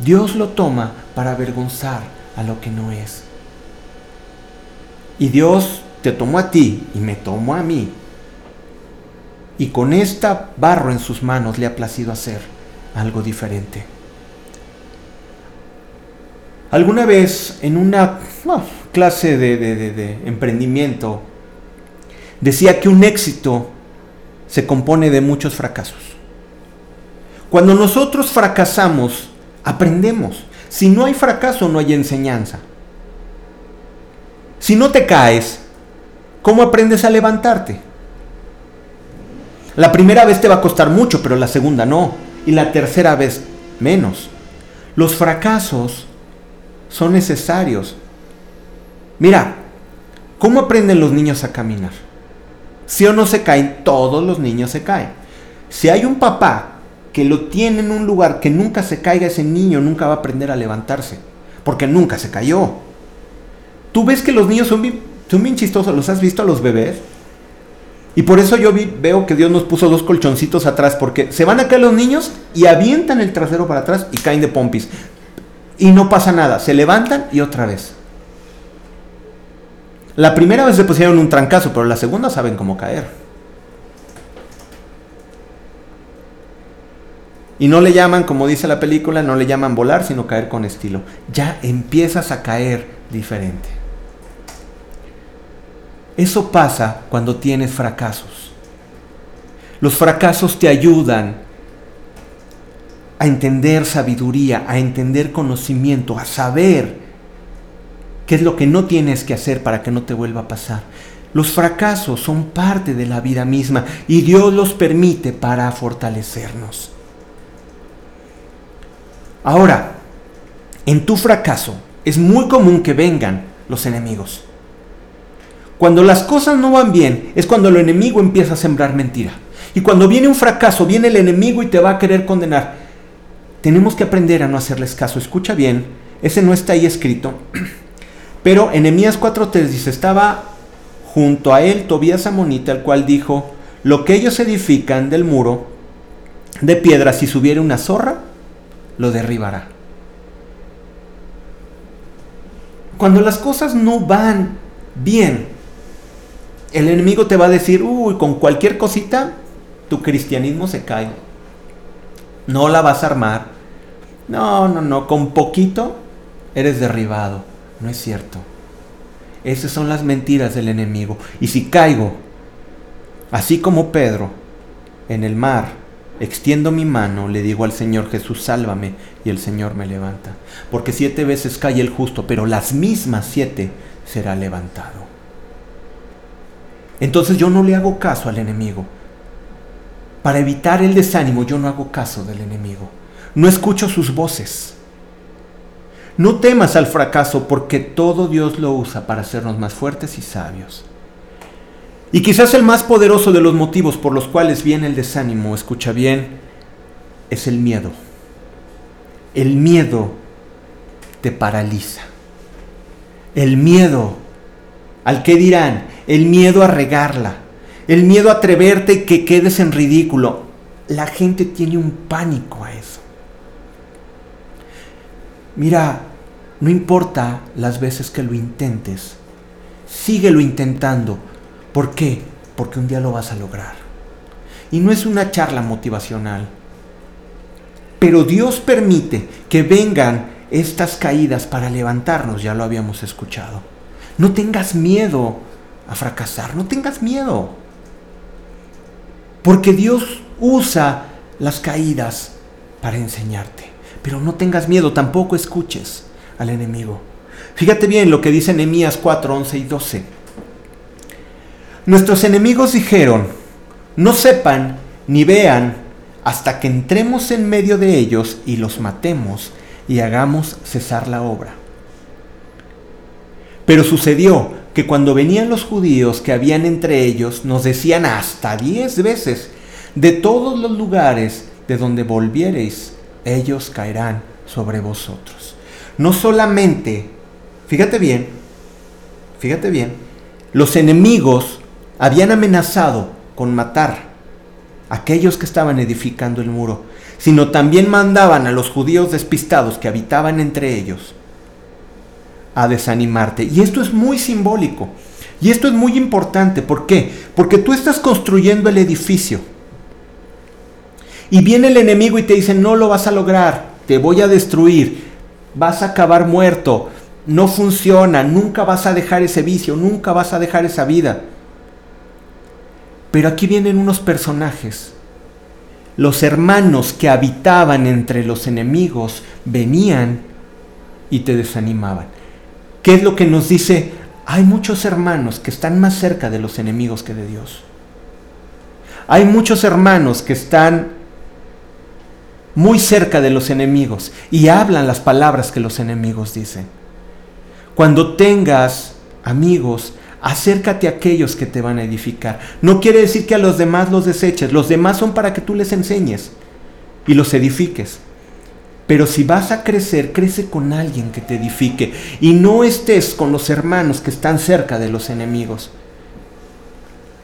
Dios lo toma para avergonzar a lo que no es. Y Dios te tomó a ti y me tomó a mí. Y con esta barro en sus manos le ha placido hacer algo diferente. Alguna vez en una clase de, emprendimiento decía que un éxito se compone de muchos fracasos. Cuando nosotros fracasamos, aprendemos. Si no hay fracaso, no hay enseñanza. Si no te caes, ¿cómo aprendes a levantarte? La primera vez te va a costar mucho, pero la segunda no. Y la tercera vez menos. Los fracasos son necesarios. Mira, ¿cómo aprenden los niños a caminar? Si o no se caen, todos los niños se caen. Si hay un papá que lo tiene en un lugar que nunca se caiga, ese niño nunca va a aprender a levantarse, porque nunca se cayó. Tú ves que los niños son bien, son bien chistosos, ¿los has visto a los bebés? Y por eso yo veo que Dios nos puso dos colchoncitos atrás, porque se van a caer los niños y avientan el trasero para atrás y caen de pompis. Y no pasa nada, se levantan y otra vez. La primera vez se pusieron un trancazo, pero la segunda saben cómo caer. Y no le llaman, como dice la película, no le llaman volar, sino caer con estilo. Ya empiezas a caer diferente. Eso pasa cuando tienes fracasos. Los fracasos te ayudan a entender sabiduría, a entender conocimiento, a saber qué es lo que no tienes que hacer para que no te vuelva a pasar. Los fracasos son parte de la vida misma y Dios los permite para fortalecernos. Ahora, en tu fracaso es muy común que vengan los enemigos. Cuando las cosas no van bien es cuando el enemigo empieza a sembrar mentira. Y cuando viene un fracaso, viene el enemigo y te va a querer condenar. Tenemos que aprender a no hacerles caso. Escucha bien, ese no está ahí escrito. Pero en Emias 4.3 dice, estaba junto a él Tobías Amonita, el cual dijo, lo que ellos edifican del muro de piedra, si subiera una zorra, lo derribará. Cuando las cosas no van bien, el enemigo te va a decir, uy, con cualquier cosita, tu cristianismo se cae. No la vas a armar. No, no, no, con poquito eres derribado. No es cierto. Esas son las mentiras del enemigo. Y si caigo, así como Pedro, en el mar, extiendo mi mano, le digo al Señor Jesús, sálvame, y el Señor me levanta. Porque siete veces cae el justo, pero las mismas siete será levantado. Entonces yo no le hago caso al enemigo. Para evitar el desánimo yo no hago caso del enemigo. No escucho sus voces. No temas al fracaso porque todo Dios lo usa para hacernos más fuertes y sabios. Y quizás el más poderoso de los motivos por los cuales viene el desánimo, escucha bien, es el miedo. El miedo te paraliza. El miedo al que dirán, el miedo a regarla, el miedo a atreverte y que quedes en ridículo. La gente tiene un pánico a eso. Mira, no importa las veces que lo intentes, síguelo intentando. ¿Por qué? Porque un día lo vas a lograr. Y no es una charla motivacional. Pero Dios permite que vengan estas caídas para levantarnos, ya lo habíamos escuchado. No tengas miedo a fracasar. No tengas miedo. Porque Dios usa las caídas para enseñarte. Pero no tengas miedo, tampoco escuches al enemigo. Fíjate bien lo que dice Nehemías 4, 11 y 12. Nuestros enemigos dijeron, no sepan ni vean hasta que entremos en medio de ellos y los matemos y hagamos cesar la obra. Pero sucedió que cuando venían los judíos que habían entre ellos, nos decían hasta diez veces, de todos los lugares de donde volviereis, ellos caerán sobre vosotros. No solamente, fíjate bien, fíjate bien, los enemigos habían amenazado con matar a aquellos que estaban edificando el muro, sino también mandaban a los judíos despistados que habitaban entre ellos a desanimarte. Y esto es muy simbólico. Y esto es muy importante. ¿Por qué? Porque tú estás construyendo el edificio. Y viene el enemigo y te dice, no lo vas a lograr, te voy a destruir, vas a acabar muerto, no funciona, nunca vas a dejar ese vicio, nunca vas a dejar esa vida. Pero aquí vienen unos personajes. Los hermanos que habitaban entre los enemigos venían y te desanimaban. ¿Qué es lo que nos dice? Hay muchos hermanos que están más cerca de los enemigos que de Dios. Hay muchos hermanos que están muy cerca de los enemigos y hablan las palabras que los enemigos dicen. Cuando tengas amigos, acércate a aquellos que te van a edificar. No quiere decir que a los demás los deseches, los demás son para que tú les enseñes y los edifiques. Pero si vas a crecer, crece con alguien que te edifique y no estés con los hermanos que están cerca de los enemigos.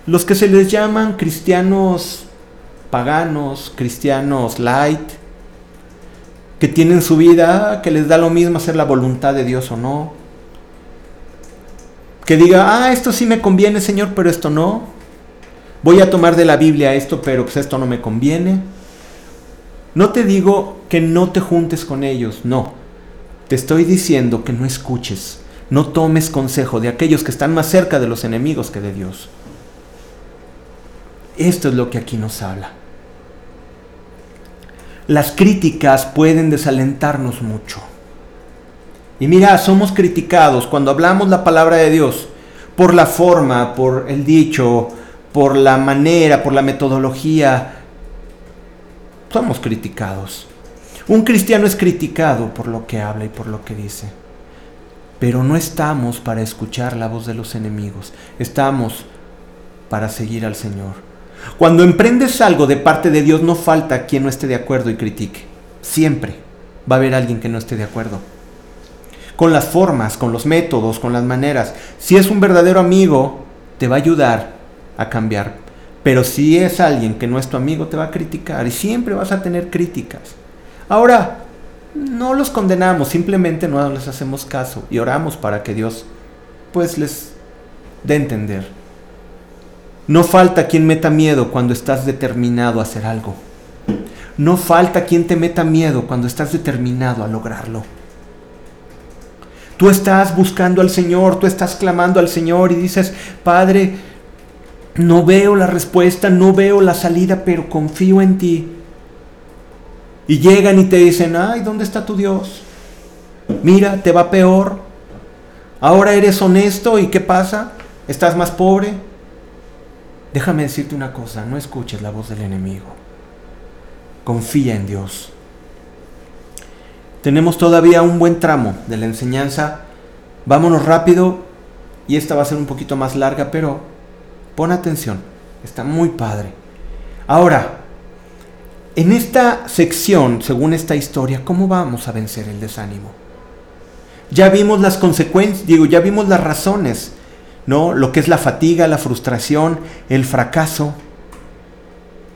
Los que se les llaman cristianos paganos, cristianos light, que tienen su vida, que les da lo mismo hacer la voluntad de Dios o no. Que diga, ah, esto sí me conviene, Señor, pero esto no. Voy a tomar de la Biblia esto, pero pues esto no me conviene. No te digo que no te juntes con ellos, no. Te estoy diciendo que no escuches, no tomes consejo de aquellos que están más cerca de los enemigos que de Dios. Esto es lo que aquí nos habla. Las críticas pueden desalentarnos mucho. Y mira, somos criticados cuando hablamos la palabra de Dios por la forma, por el dicho, por la manera, por la metodología, somos criticados. Un cristiano es criticado por lo que habla y por lo que dice. Pero no estamos para escuchar la voz de los enemigos, estamos para seguir al Señor. Cuando emprendes algo de parte de Dios no falta quien no esté de acuerdo y critique. Siempre va a haber alguien que no esté de acuerdo. Con las formas, con los métodos, con las maneras. Si es un verdadero amigo, te va a ayudar a cambiar. Pero si es alguien que no es tu amigo, te va a criticar y siempre vas a tener críticas. Ahora, no los condenamos, simplemente no les hacemos caso y oramos para que Dios pues les dé entender. No falta quien meta miedo cuando estás determinado a hacer algo. No falta quien te meta miedo cuando estás determinado a lograrlo. Tú estás buscando al Señor, tú estás clamando al Señor y dices, Padre, no veo la respuesta, no veo la salida, pero confío en ti. Y llegan y te dicen, ay, ¿dónde está tu Dios? Mira, te va peor. Ahora eres honesto y ¿qué pasa? ¿Estás más pobre? Déjame decirte una cosa, no escuches la voz del enemigo. Confía en Dios. Tenemos todavía un buen tramo de la enseñanza. Vámonos rápido y esta va a ser un poquito más larga, pero Pon atención, está muy padre. Ahora, en esta sección, según esta historia, ¿cómo vamos a vencer el desánimo? Ya vimos las consecuencias, digo, ya vimos las razones, ¿no? Lo que es la fatiga, la frustración, el fracaso,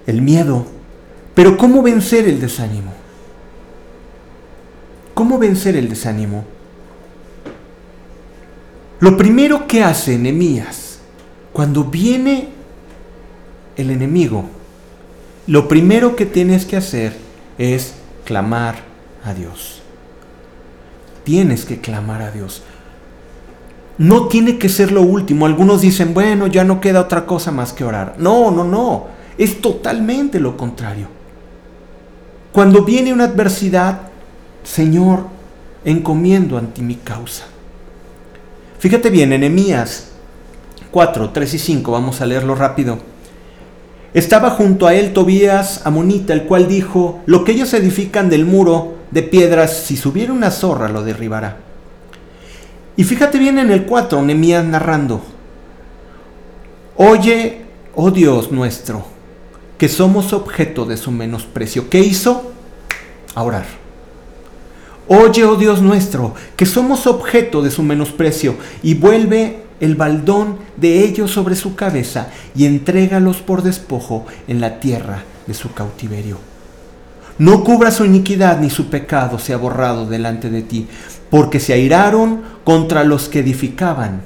el miedo. Pero ¿cómo vencer el desánimo? ¿Cómo vencer el desánimo? Lo primero que hace Nehemías cuando viene el enemigo, lo primero que tienes que hacer es clamar a Dios. Tienes que clamar a Dios. No tiene que ser lo último. Algunos dicen, bueno, ya no queda otra cosa más que orar. No, no, no. Es totalmente lo contrario. Cuando viene una adversidad, Señor, encomiendo ante mi causa. Fíjate bien, enemías 4, 3 y 5, vamos a leerlo rápido. Estaba junto a él Tobías Amonita, el cual dijo, lo que ellos edifican del muro de piedras, si subiera una zorra lo derribará. Y fíjate bien en el 4, Nemías narrando, oye, oh Dios nuestro, que somos objeto de su menosprecio. ¿Qué hizo? A orar. Oye, oh Dios nuestro, que somos objeto de su menosprecio, y vuelve el baldón de ellos sobre su cabeza y entrégalos por despojo en la tierra de su cautiverio. No cubra su iniquidad ni su pecado sea borrado delante de ti, porque se airaron contra los que edificaban.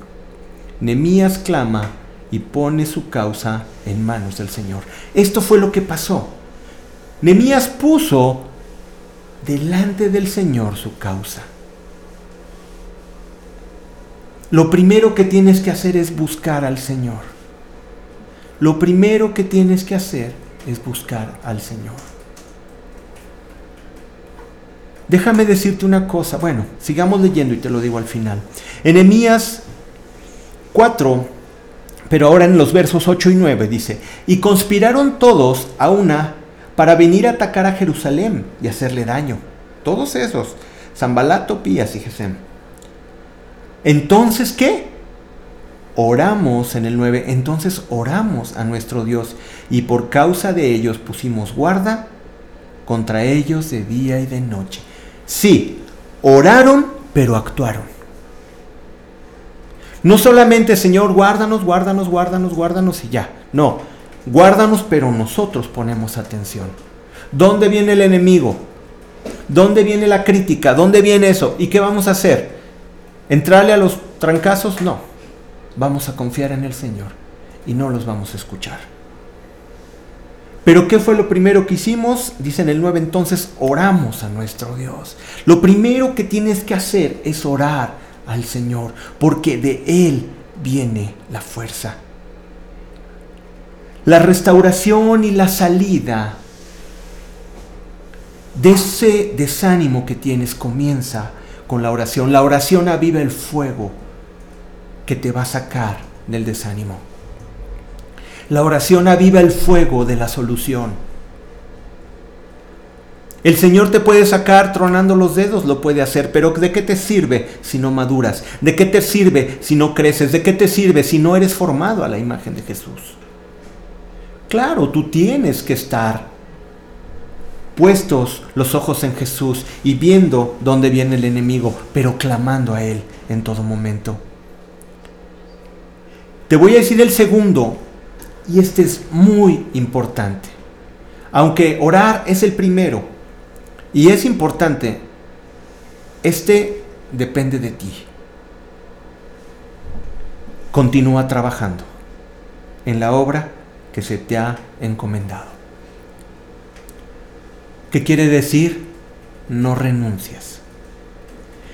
Nemías clama y pone su causa en manos del Señor. Esto fue lo que pasó. Nemías puso delante del Señor su causa. Lo primero que tienes que hacer es buscar al Señor. Lo primero que tienes que hacer es buscar al Señor. Déjame decirte una cosa. Bueno, sigamos leyendo y te lo digo al final. Enemías 4, pero ahora en los versos 8 y 9 dice, y conspiraron todos a una para venir a atacar a Jerusalén y hacerle daño. Todos esos, Zambalato, Pías y Gesem Entonces, ¿qué? Oramos en el 9, entonces oramos a nuestro Dios y por causa de ellos pusimos guarda contra ellos de día y de noche. Sí, oraron, pero actuaron. No solamente, Señor, guárdanos, guárdanos, guárdanos, guárdanos y ya. No, guárdanos, pero nosotros ponemos atención. ¿Dónde viene el enemigo? ¿Dónde viene la crítica? ¿Dónde viene eso? ¿Y qué vamos a hacer? ¿Entrarle a los trancazos? No. Vamos a confiar en el Señor y no los vamos a escuchar. Pero ¿qué fue lo primero que hicimos? Dice en el 9 entonces, oramos a nuestro Dios. Lo primero que tienes que hacer es orar al Señor, porque de Él viene la fuerza. La restauración y la salida de ese desánimo que tienes comienza con la oración. La oración aviva el fuego que te va a sacar del desánimo. La oración aviva el fuego de la solución. El Señor te puede sacar tronando los dedos, lo puede hacer, pero ¿de qué te sirve si no maduras? ¿De qué te sirve si no creces? ¿De qué te sirve si no eres formado a la imagen de Jesús? Claro, tú tienes que estar puestos los ojos en Jesús y viendo dónde viene el enemigo, pero clamando a Él en todo momento. Te voy a decir el segundo y este es muy importante. Aunque orar es el primero y es importante, este depende de ti. Continúa trabajando en la obra que se te ha encomendado. ¿Qué quiere decir? No renuncias.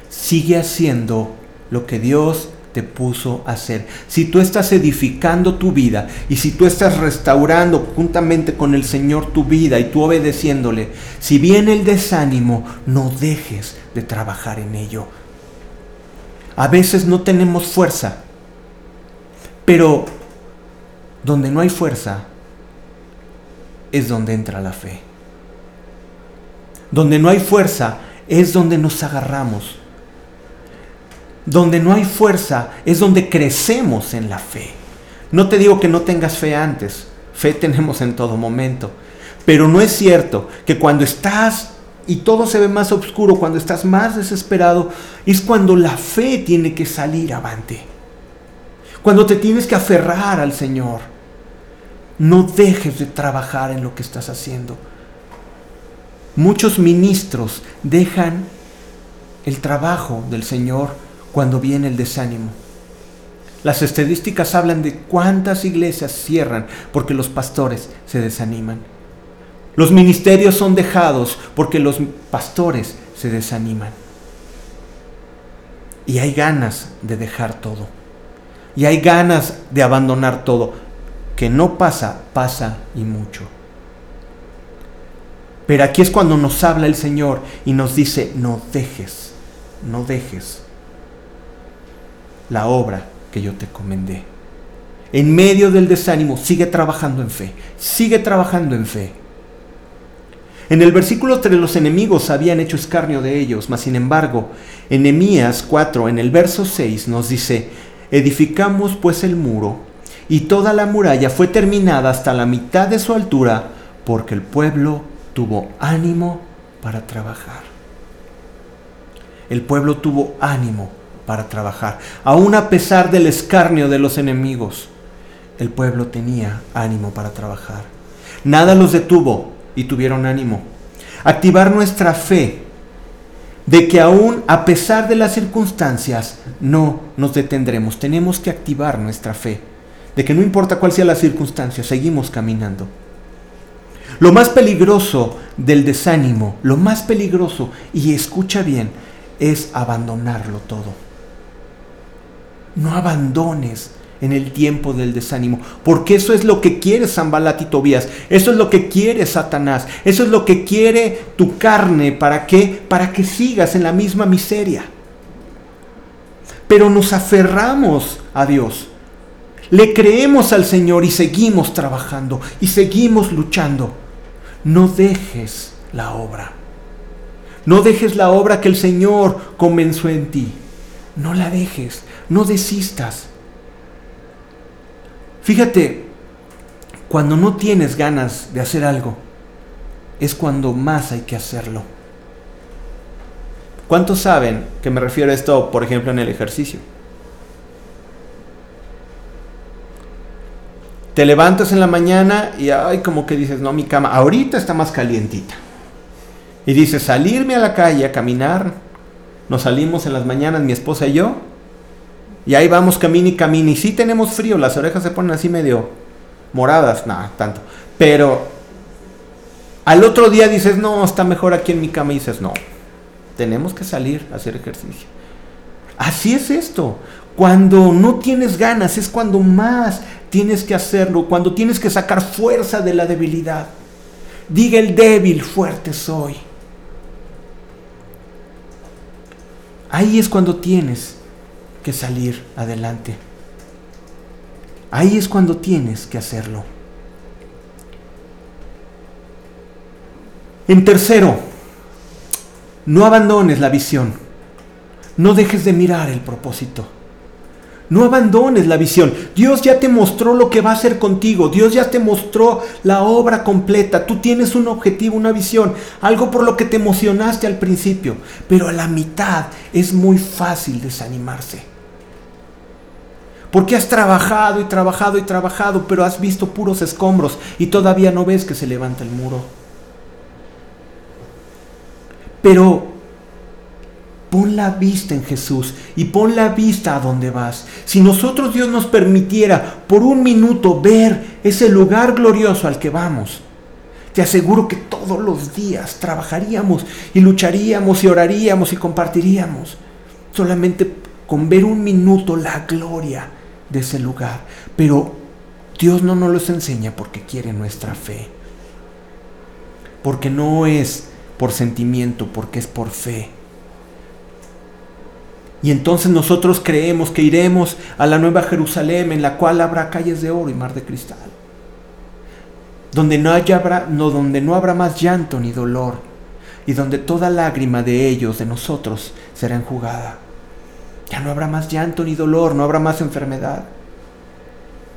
Sigue haciendo lo que Dios te puso a hacer. Si tú estás edificando tu vida y si tú estás restaurando juntamente con el Señor tu vida y tú obedeciéndole, si viene el desánimo, no dejes de trabajar en ello. A veces no tenemos fuerza, pero donde no hay fuerza es donde entra la fe. Donde no hay fuerza es donde nos agarramos donde no hay fuerza es donde crecemos en la fe. No te digo que no tengas fe antes, fe tenemos en todo momento, pero no es cierto que cuando estás y todo se ve más oscuro, cuando estás más desesperado, es cuando la fe tiene que salir avante. Cuando te tienes que aferrar al Señor. No dejes de trabajar en lo que estás haciendo. Muchos ministros dejan el trabajo del Señor cuando viene el desánimo. Las estadísticas hablan de cuántas iglesias cierran porque los pastores se desaniman. Los ministerios son dejados porque los pastores se desaniman. Y hay ganas de dejar todo. Y hay ganas de abandonar todo. Que no pasa, pasa y mucho. Pero aquí es cuando nos habla el Señor y nos dice, no dejes, no dejes la obra que yo te comendé. En medio del desánimo, sigue trabajando en fe, sigue trabajando en fe. En el versículo 3 los enemigos habían hecho escarnio de ellos, mas sin embargo, en Nehemías 4, en el verso 6 nos dice, edificamos pues el muro, y toda la muralla fue terminada hasta la mitad de su altura, porque el pueblo tuvo ánimo para trabajar. El pueblo tuvo ánimo para trabajar. Aún a pesar del escarnio de los enemigos, el pueblo tenía ánimo para trabajar. Nada los detuvo y tuvieron ánimo. Activar nuestra fe de que aún a pesar de las circunstancias no nos detendremos. Tenemos que activar nuestra fe de que no importa cuál sea la circunstancia, seguimos caminando. Lo más peligroso del desánimo, lo más peligroso, y escucha bien, es abandonarlo todo. No abandones en el tiempo del desánimo, porque eso es lo que quiere Zambalat y Tobías, eso es lo que quiere Satanás, eso es lo que quiere tu carne, ¿para qué? Para que sigas en la misma miseria. Pero nos aferramos a Dios, le creemos al Señor y seguimos trabajando y seguimos luchando. No dejes la obra. No dejes la obra que el Señor comenzó en ti. No la dejes, no desistas. Fíjate, cuando no tienes ganas de hacer algo, es cuando más hay que hacerlo. ¿Cuántos saben que me refiero a esto, por ejemplo, en el ejercicio? Te levantas en la mañana y ay, como que dices, no, mi cama ahorita está más calientita. Y dices, salirme a la calle a caminar. Nos salimos en las mañanas, mi esposa y yo. Y ahí vamos, camina y camina. Y sí tenemos frío, las orejas se ponen así medio moradas, nada, tanto. Pero al otro día dices, no, está mejor aquí en mi cama. Y dices, no, tenemos que salir a hacer ejercicio. Así es esto. Cuando no tienes ganas es cuando más tienes que hacerlo, cuando tienes que sacar fuerza de la debilidad. Diga el débil, fuerte soy. Ahí es cuando tienes que salir adelante. Ahí es cuando tienes que hacerlo. En tercero, no abandones la visión. No dejes de mirar el propósito. No abandones la visión. Dios ya te mostró lo que va a hacer contigo. Dios ya te mostró la obra completa. Tú tienes un objetivo, una visión, algo por lo que te emocionaste al principio. Pero a la mitad es muy fácil desanimarse. Porque has trabajado y trabajado y trabajado, pero has visto puros escombros y todavía no ves que se levanta el muro. Pero pon la vista en Jesús y pon la vista a donde vas. Si nosotros Dios nos permitiera por un minuto ver ese lugar glorioso al que vamos, te aseguro que todos los días trabajaríamos y lucharíamos y oraríamos y compartiríamos. Solamente con ver un minuto la gloria de ese lugar. Pero Dios no nos los enseña porque quiere nuestra fe. Porque no es por sentimiento, porque es por fe. Y entonces nosotros creemos que iremos a la nueva Jerusalén en la cual habrá calles de oro y mar de cristal. Donde no, habrá, no, donde no habrá más llanto ni dolor. Y donde toda lágrima de ellos, de nosotros, será enjugada. Ya no habrá más llanto ni dolor, no habrá más enfermedad.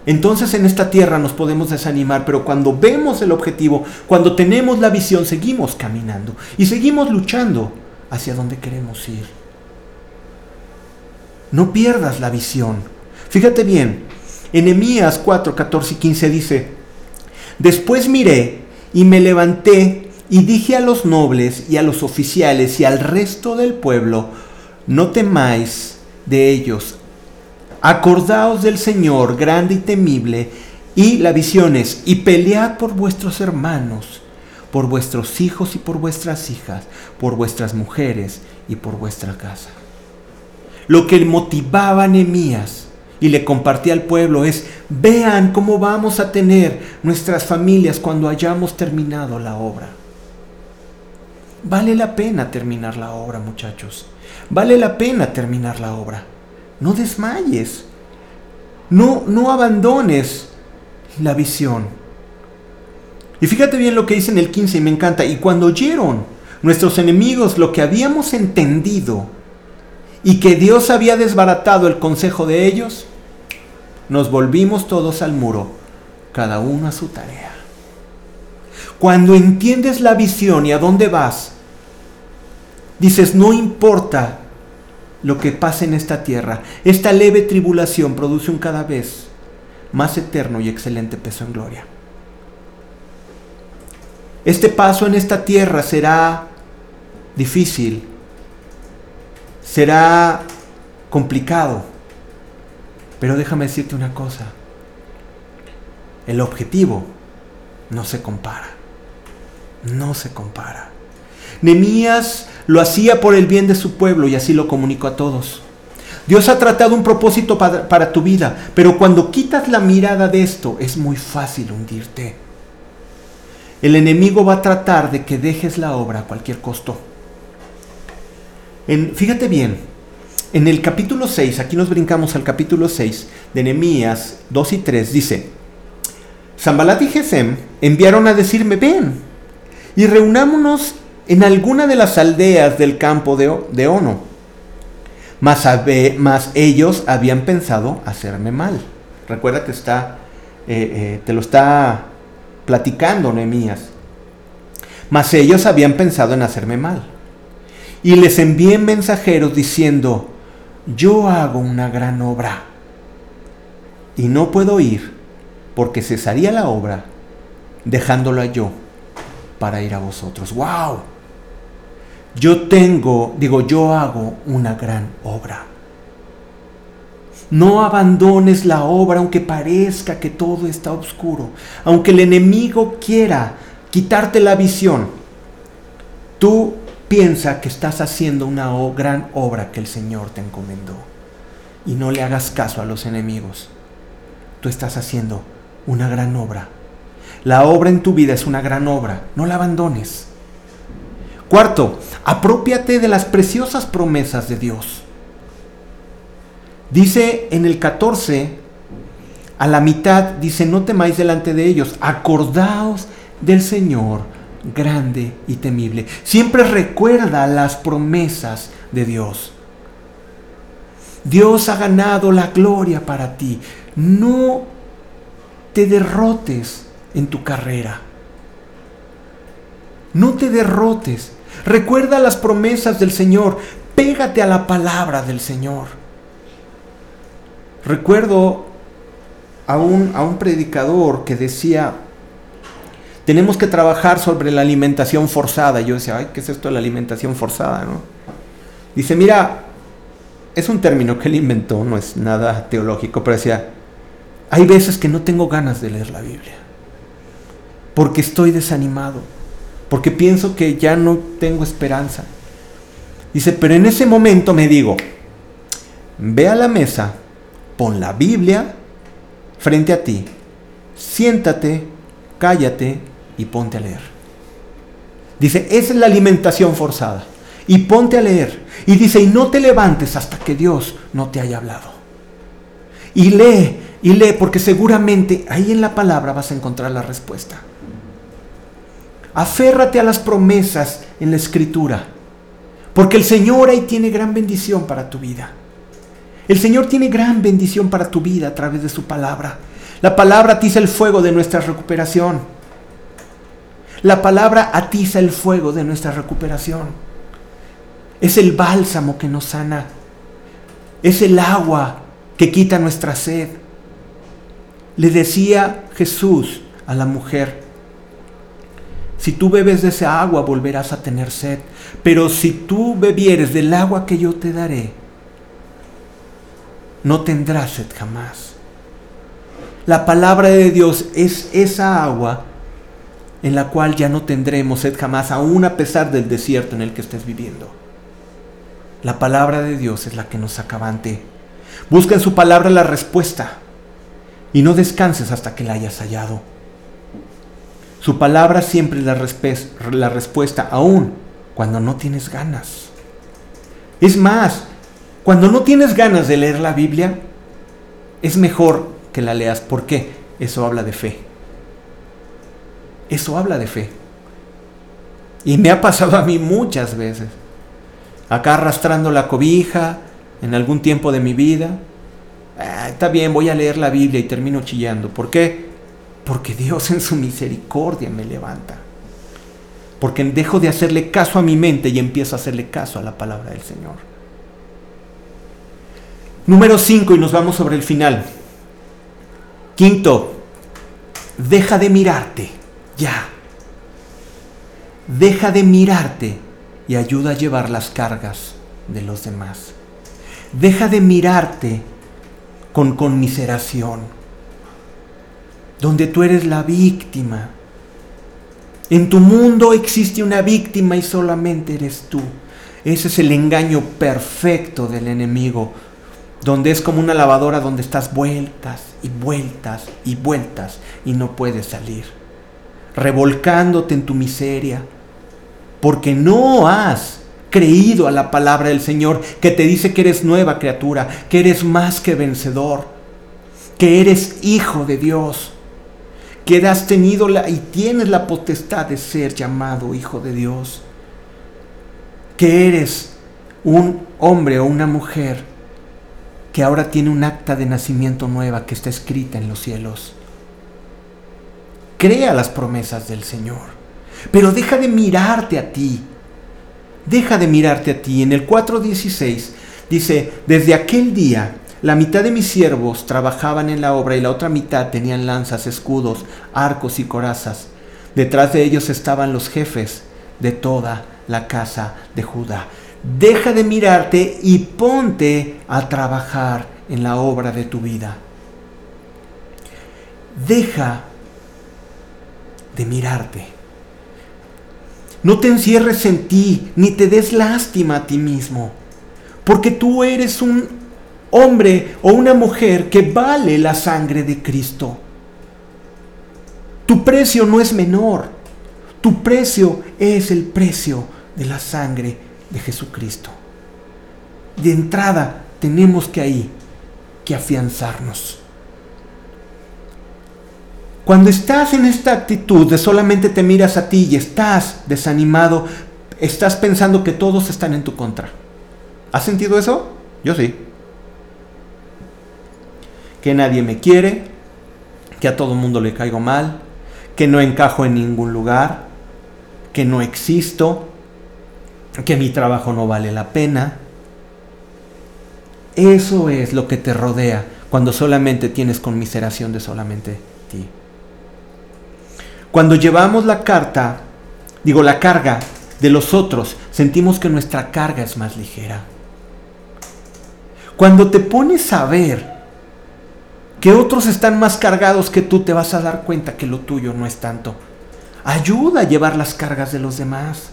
Entonces en esta tierra nos podemos desanimar, pero cuando vemos el objetivo, cuando tenemos la visión, seguimos caminando y seguimos luchando hacia donde queremos ir. No pierdas la visión. Fíjate bien, Enemías 4, 14 y 15 dice, Después miré y me levanté y dije a los nobles y a los oficiales y al resto del pueblo, no temáis de ellos, Acordaos del Señor grande y temible, y la visión es, y pelead por vuestros hermanos, por vuestros hijos y por vuestras hijas, por vuestras mujeres y por vuestra casa. Lo que motivaba a Nehemías y le compartía al pueblo es, vean cómo vamos a tener nuestras familias cuando hayamos terminado la obra. Vale la pena terminar la obra, muchachos. Vale la pena terminar la obra no desmayes, no, no abandones la visión. Y fíjate bien lo que dice en el 15 y me encanta. Y cuando oyeron nuestros enemigos lo que habíamos entendido y que Dios había desbaratado el consejo de ellos, nos volvimos todos al muro, cada uno a su tarea. Cuando entiendes la visión y a dónde vas, dices, no importa lo que pasa en esta tierra. Esta leve tribulación produce un cada vez más eterno y excelente peso en gloria. Este paso en esta tierra será difícil, será complicado, pero déjame decirte una cosa, el objetivo no se compara, no se compara. Nemías lo hacía por el bien de su pueblo y así lo comunicó a todos. Dios ha tratado un propósito para, tu vida, pero cuando quitas la mirada de esto es muy fácil hundirte. El enemigo va a tratar de que dejes la obra a cualquier costo. En, fíjate bien, en el capítulo 6, aquí nos brincamos al capítulo 6 de Nehemías 2 y 3, dice, Zambalat y Gesem enviaron a decirme, ven y reunámonos en alguna de las aldeas del campo de, Ono. Mas, ellos habían pensado hacerme mal. Recuerda que está, eh, eh, te lo está platicando Nehemías. Mas ellos habían pensado en hacerme mal. Y les envié mensajeros diciendo, yo hago una gran obra y no puedo ir porque cesaría la obra dejándola yo para ir a vosotros. ¡Wow! Yo tengo, digo, yo hago una gran obra. No abandones la obra aunque parezca que todo está oscuro, aunque el enemigo quiera quitarte la visión. Tú piensa que estás haciendo una gran obra que el Señor te encomendó y no le hagas caso a los enemigos. Tú estás haciendo una gran obra. La obra en tu vida es una gran obra, no la abandones. Cuarto, apropiate de las preciosas promesas de Dios. Dice en el 14, a la mitad, dice, no temáis delante de ellos, acordaos del Señor grande y temible. Siempre recuerda las promesas de Dios. Dios ha ganado la gloria para ti. No te derrotes en tu carrera. No te derrotes. Recuerda las promesas del Señor. Pégate a la palabra del Señor. Recuerdo a un, a un predicador que decía, tenemos que trabajar sobre la alimentación forzada. Yo decía, ay, ¿qué es esto de la alimentación forzada? ¿no? Dice, mira, es un término que él inventó, no es nada teológico, pero decía, hay veces que no tengo ganas de leer la Biblia, porque estoy desanimado, porque pienso que ya no tengo esperanza. Dice, pero en ese momento me digo, ve a la mesa, pon la Biblia frente a ti, siéntate, cállate y ponte a leer. Dice, esa es la alimentación forzada. Y ponte a leer. Y dice, y no te levantes hasta que Dios no te haya hablado. Y lee, y lee, porque seguramente ahí en la palabra vas a encontrar la respuesta. Aférrate a las promesas en la escritura. Porque el Señor ahí tiene gran bendición para tu vida. El Señor tiene gran bendición para tu vida a través de su palabra. La palabra atiza el fuego de nuestra recuperación. La palabra atiza el fuego de nuestra recuperación. Es el bálsamo que nos sana. Es el agua que quita nuestra sed. Le decía Jesús a la mujer, si tú bebes de esa agua volverás a tener sed, pero si tú bebieres del agua que yo te daré, no tendrás sed jamás. La palabra de Dios es esa agua en la cual ya no tendremos sed jamás, aún a pesar del desierto en el que estés viviendo. La palabra de Dios es la que nos acabante. Busca en su palabra la respuesta y no descanses hasta que la hayas hallado. Su palabra siempre es la, respuesta, aún cuando no tienes ganas. Es más, cuando no tienes ganas de leer la Biblia, es mejor que la leas. ¿Por qué? Eso habla de fe. Eso habla de fe. Y me ha pasado a mí muchas veces. Acá arrastrando la cobija en algún tiempo de mi vida. Ah, está bien, voy a leer la Biblia y termino chillando. ¿Por qué? Porque Dios en su misericordia me levanta. Porque dejo de hacerle caso a mi mente y empiezo a hacerle caso a la palabra del Señor. Número 5 y nos vamos sobre el final. Quinto, deja de mirarte ya. Deja de mirarte y ayuda a llevar las cargas de los demás. Deja de mirarte con conmiseración, donde tú eres la víctima. En tu mundo existe una víctima y solamente eres tú. Ese es el engaño perfecto del enemigo, donde es como una lavadora donde estás vueltas y vueltas y vueltas y no puedes salir revolcándote en tu miseria, porque no has creído a la palabra del Señor que te dice que eres nueva criatura, que eres más que vencedor, que eres hijo de Dios, que has tenido la, y tienes la potestad de ser llamado hijo de Dios, que eres un hombre o una mujer que ahora tiene un acta de nacimiento nueva que está escrita en los cielos. Crea las promesas del Señor, pero deja de mirarte a ti. Deja de mirarte a ti. En el 4.16 dice, desde aquel día la mitad de mis siervos trabajaban en la obra y la otra mitad tenían lanzas, escudos, arcos y corazas. Detrás de ellos estaban los jefes de toda la casa de Judá. Deja de mirarte y ponte a trabajar en la obra de tu vida. Deja de mirarte. No te encierres en ti, ni te des lástima a ti mismo, porque tú eres un hombre o una mujer que vale la sangre de Cristo. Tu precio no es menor, tu precio es el precio de la sangre de Jesucristo. De entrada tenemos que ahí que afianzarnos. Cuando estás en esta actitud de solamente te miras a ti y estás desanimado, estás pensando que todos están en tu contra. ¿Has sentido eso? Yo sí. Que nadie me quiere, que a todo mundo le caigo mal, que no encajo en ningún lugar, que no existo, que mi trabajo no vale la pena. Eso es lo que te rodea cuando solamente tienes conmiseración de solamente ti. Cuando llevamos la carta, digo la carga de los otros, sentimos que nuestra carga es más ligera. Cuando te pones a ver que otros están más cargados que tú, te vas a dar cuenta que lo tuyo no es tanto. Ayuda a llevar las cargas de los demás.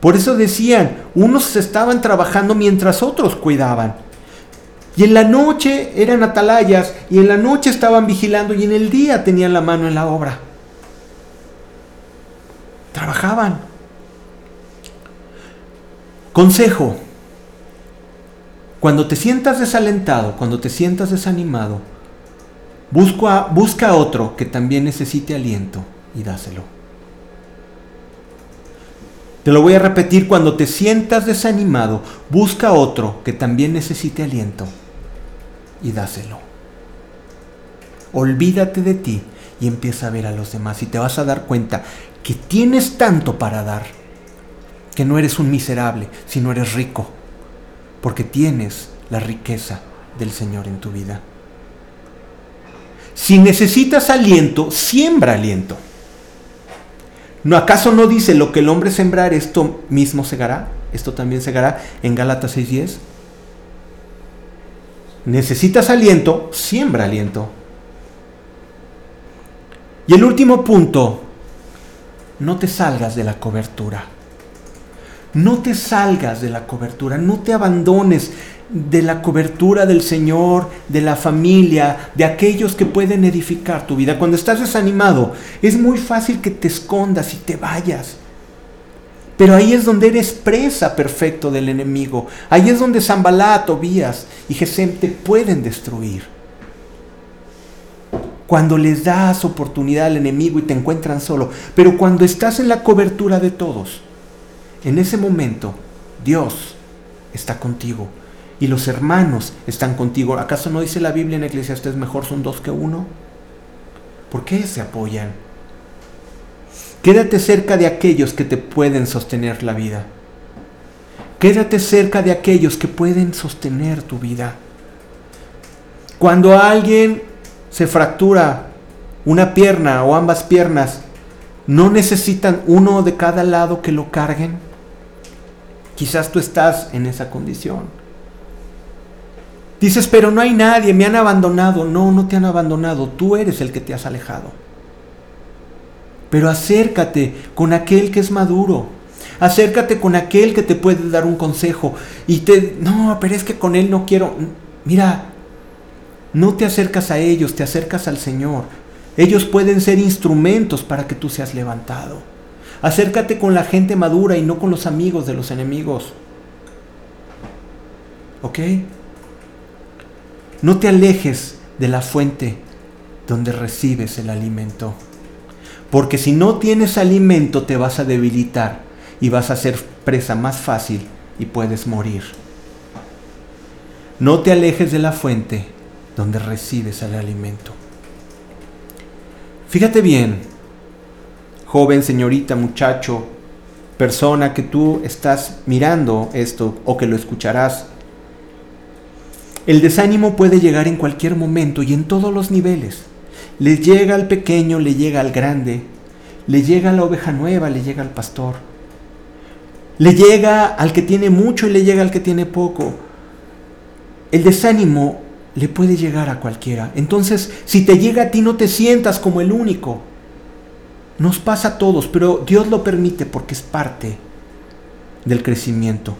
Por eso decían, unos estaban trabajando mientras otros cuidaban. Y en la noche eran atalayas y en la noche estaban vigilando y en el día tenían la mano en la obra. Trabajaban. Consejo. Cuando te sientas desalentado, cuando te sientas desanimado, busca, busca a otro que también necesite aliento y dáselo. Te lo voy a repetir, cuando te sientas desanimado, busca otro que también necesite aliento y dáselo. Olvídate de ti y empieza a ver a los demás y te vas a dar cuenta que tienes tanto para dar, que no eres un miserable, sino eres rico, porque tienes la riqueza del Señor en tu vida. Si necesitas aliento, siembra aliento. ¿No acaso no dice lo que el hombre sembrar esto mismo segará? Esto también segará en Gálatas 6:10. Necesitas aliento, siembra aliento. Y el último punto, no te salgas de la cobertura. No te salgas de la cobertura, no te abandones de la cobertura del Señor, de la familia, de aquellos que pueden edificar tu vida. Cuando estás desanimado, es muy fácil que te escondas y te vayas. Pero ahí es donde eres presa perfecto del enemigo. Ahí es donde Zambalá, Tobías y Gesem te pueden destruir. Cuando les das oportunidad al enemigo y te encuentran solo. Pero cuando estás en la cobertura de todos, en ese momento Dios está contigo y los hermanos están contigo. ¿Acaso no dice la Biblia en Eclesiastes mejor son dos que uno? ¿Por qué se apoyan? Quédate cerca de aquellos que te pueden sostener la vida. Quédate cerca de aquellos que pueden sostener tu vida. Cuando alguien se fractura una pierna o ambas piernas, ¿no necesitan uno de cada lado que lo carguen? Quizás tú estás en esa condición. Dices, pero no hay nadie, me han abandonado. No, no te han abandonado, tú eres el que te has alejado. Pero acércate con aquel que es maduro. Acércate con aquel que te puede dar un consejo. Y te, no, pero es que con él no quiero. Mira, no te acercas a ellos, te acercas al Señor. Ellos pueden ser instrumentos para que tú seas levantado. Acércate con la gente madura y no con los amigos de los enemigos. ¿Ok? No te alejes de la fuente donde recibes el alimento. Porque si no tienes alimento te vas a debilitar y vas a ser presa más fácil y puedes morir. No te alejes de la fuente donde recibes el alimento. Fíjate bien, joven, señorita, muchacho, persona que tú estás mirando esto o que lo escucharás. El desánimo puede llegar en cualquier momento y en todos los niveles. Le llega al pequeño, le llega al grande, le llega a la oveja nueva, le llega al pastor. Le llega al que tiene mucho y le llega al que tiene poco. El desánimo le puede llegar a cualquiera. Entonces, si te llega a ti, no te sientas como el único. Nos pasa a todos, pero Dios lo permite porque es parte del crecimiento.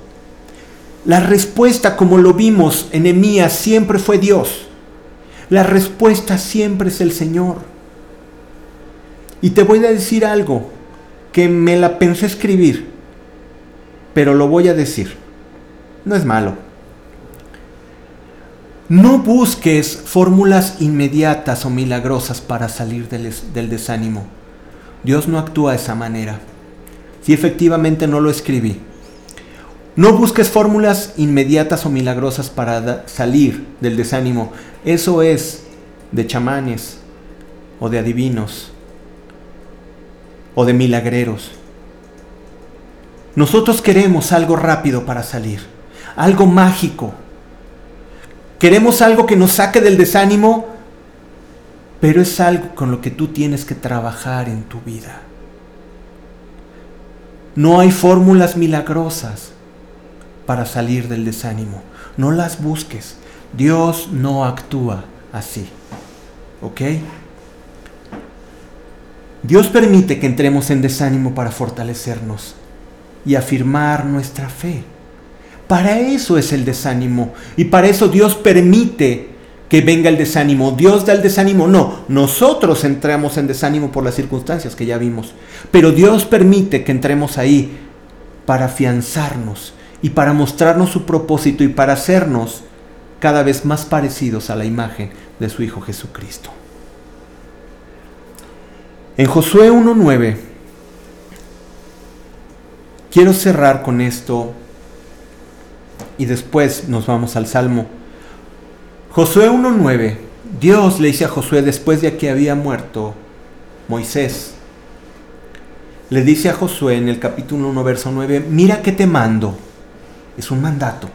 La respuesta, como lo vimos en Emías, siempre fue Dios. La respuesta siempre es el Señor. Y te voy a decir algo que me la pensé escribir, pero lo voy a decir. No es malo. No busques fórmulas inmediatas o milagrosas para salir del, del, desánimo. Dios no actúa de esa manera. Si efectivamente no lo escribí. No busques fórmulas inmediatas o milagrosas para salir del desánimo. Eso es de chamanes o de adivinos o de milagreros. Nosotros queremos algo rápido para salir, algo mágico Queremos algo que nos saque del desánimo, pero es algo con lo que tú tienes que trabajar en tu vida. No hay fórmulas milagrosas para salir del desánimo. No las busques. Dios no actúa así. ¿Ok? Dios permite que entremos en desánimo para fortalecernos y afirmar nuestra fe. Para eso es el desánimo. Y para eso Dios permite que venga el desánimo. Dios da el desánimo. No, nosotros entramos en desánimo por las circunstancias que ya vimos. Pero Dios permite que entremos ahí para afianzarnos y para mostrarnos su propósito y para hacernos cada vez más parecidos a la imagen de su Hijo Jesucristo. En Josué 1.9, quiero cerrar con esto y después nos vamos al Salmo. Josué 1.9. Dios le dice a Josué después de que había muerto Moisés. Le dice a Josué en el capítulo 1, verso 9, mira que te mando. Es un mandato.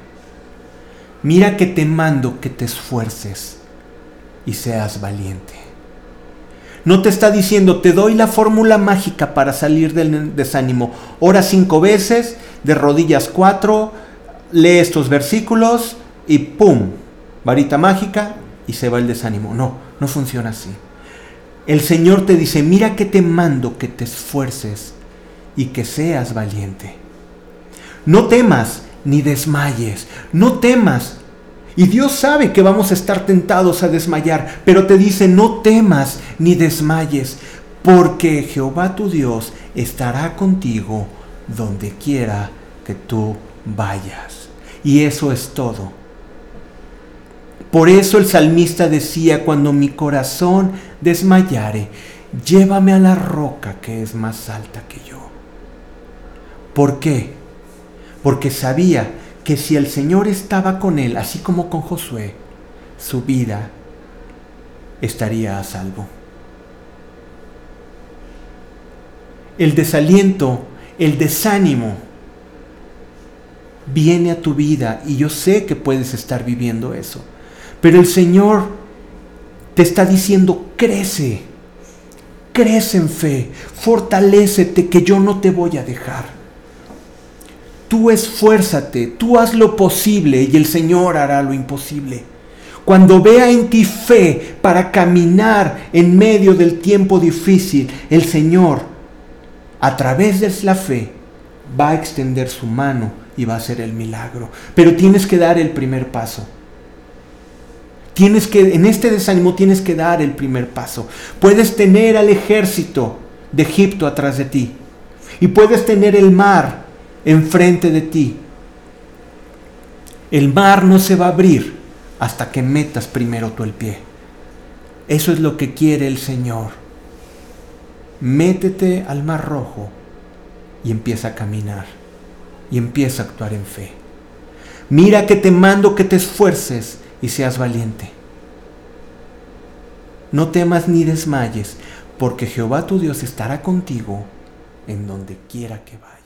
Mira que te mando que te esfuerces y seas valiente. No te está diciendo, te doy la fórmula mágica para salir del desánimo. Ora cinco veces, de rodillas cuatro, lee estos versículos y ¡pum! Varita mágica y se va el desánimo. No, no funciona así. El Señor te dice, mira que te mando que te esfuerces y que seas valiente. No temas ni desmayes, no temas. Y Dios sabe que vamos a estar tentados a desmayar, pero te dice, no temas ni desmayes, porque Jehová tu Dios estará contigo donde quiera que tú vayas. Y eso es todo. Por eso el salmista decía, cuando mi corazón desmayare, llévame a la roca que es más alta que yo. ¿Por qué? Porque sabía que si el Señor estaba con él, así como con Josué, su vida estaría a salvo. El desaliento, el desánimo, viene a tu vida y yo sé que puedes estar viviendo eso. Pero el Señor te está diciendo, crece, crece en fe, fortalécete que yo no te voy a dejar. Tú esfuérzate, tú haz lo posible y el Señor hará lo imposible. Cuando vea en ti fe para caminar en medio del tiempo difícil, el Señor, a través de la fe, va a extender su mano y va a ser el milagro. Pero tienes que dar el primer paso. Tienes que, en este desánimo tienes que dar el primer paso. Puedes tener al ejército de Egipto atrás de ti. Y puedes tener el mar enfrente de ti. El mar no se va a abrir hasta que metas primero tú el pie. Eso es lo que quiere el Señor. Métete al mar rojo y empieza a caminar y empieza a actuar en fe. Mira que te mando que te esfuerces y seas valiente. No temas ni desmayes, porque Jehová tu Dios estará contigo en donde quiera que vayas.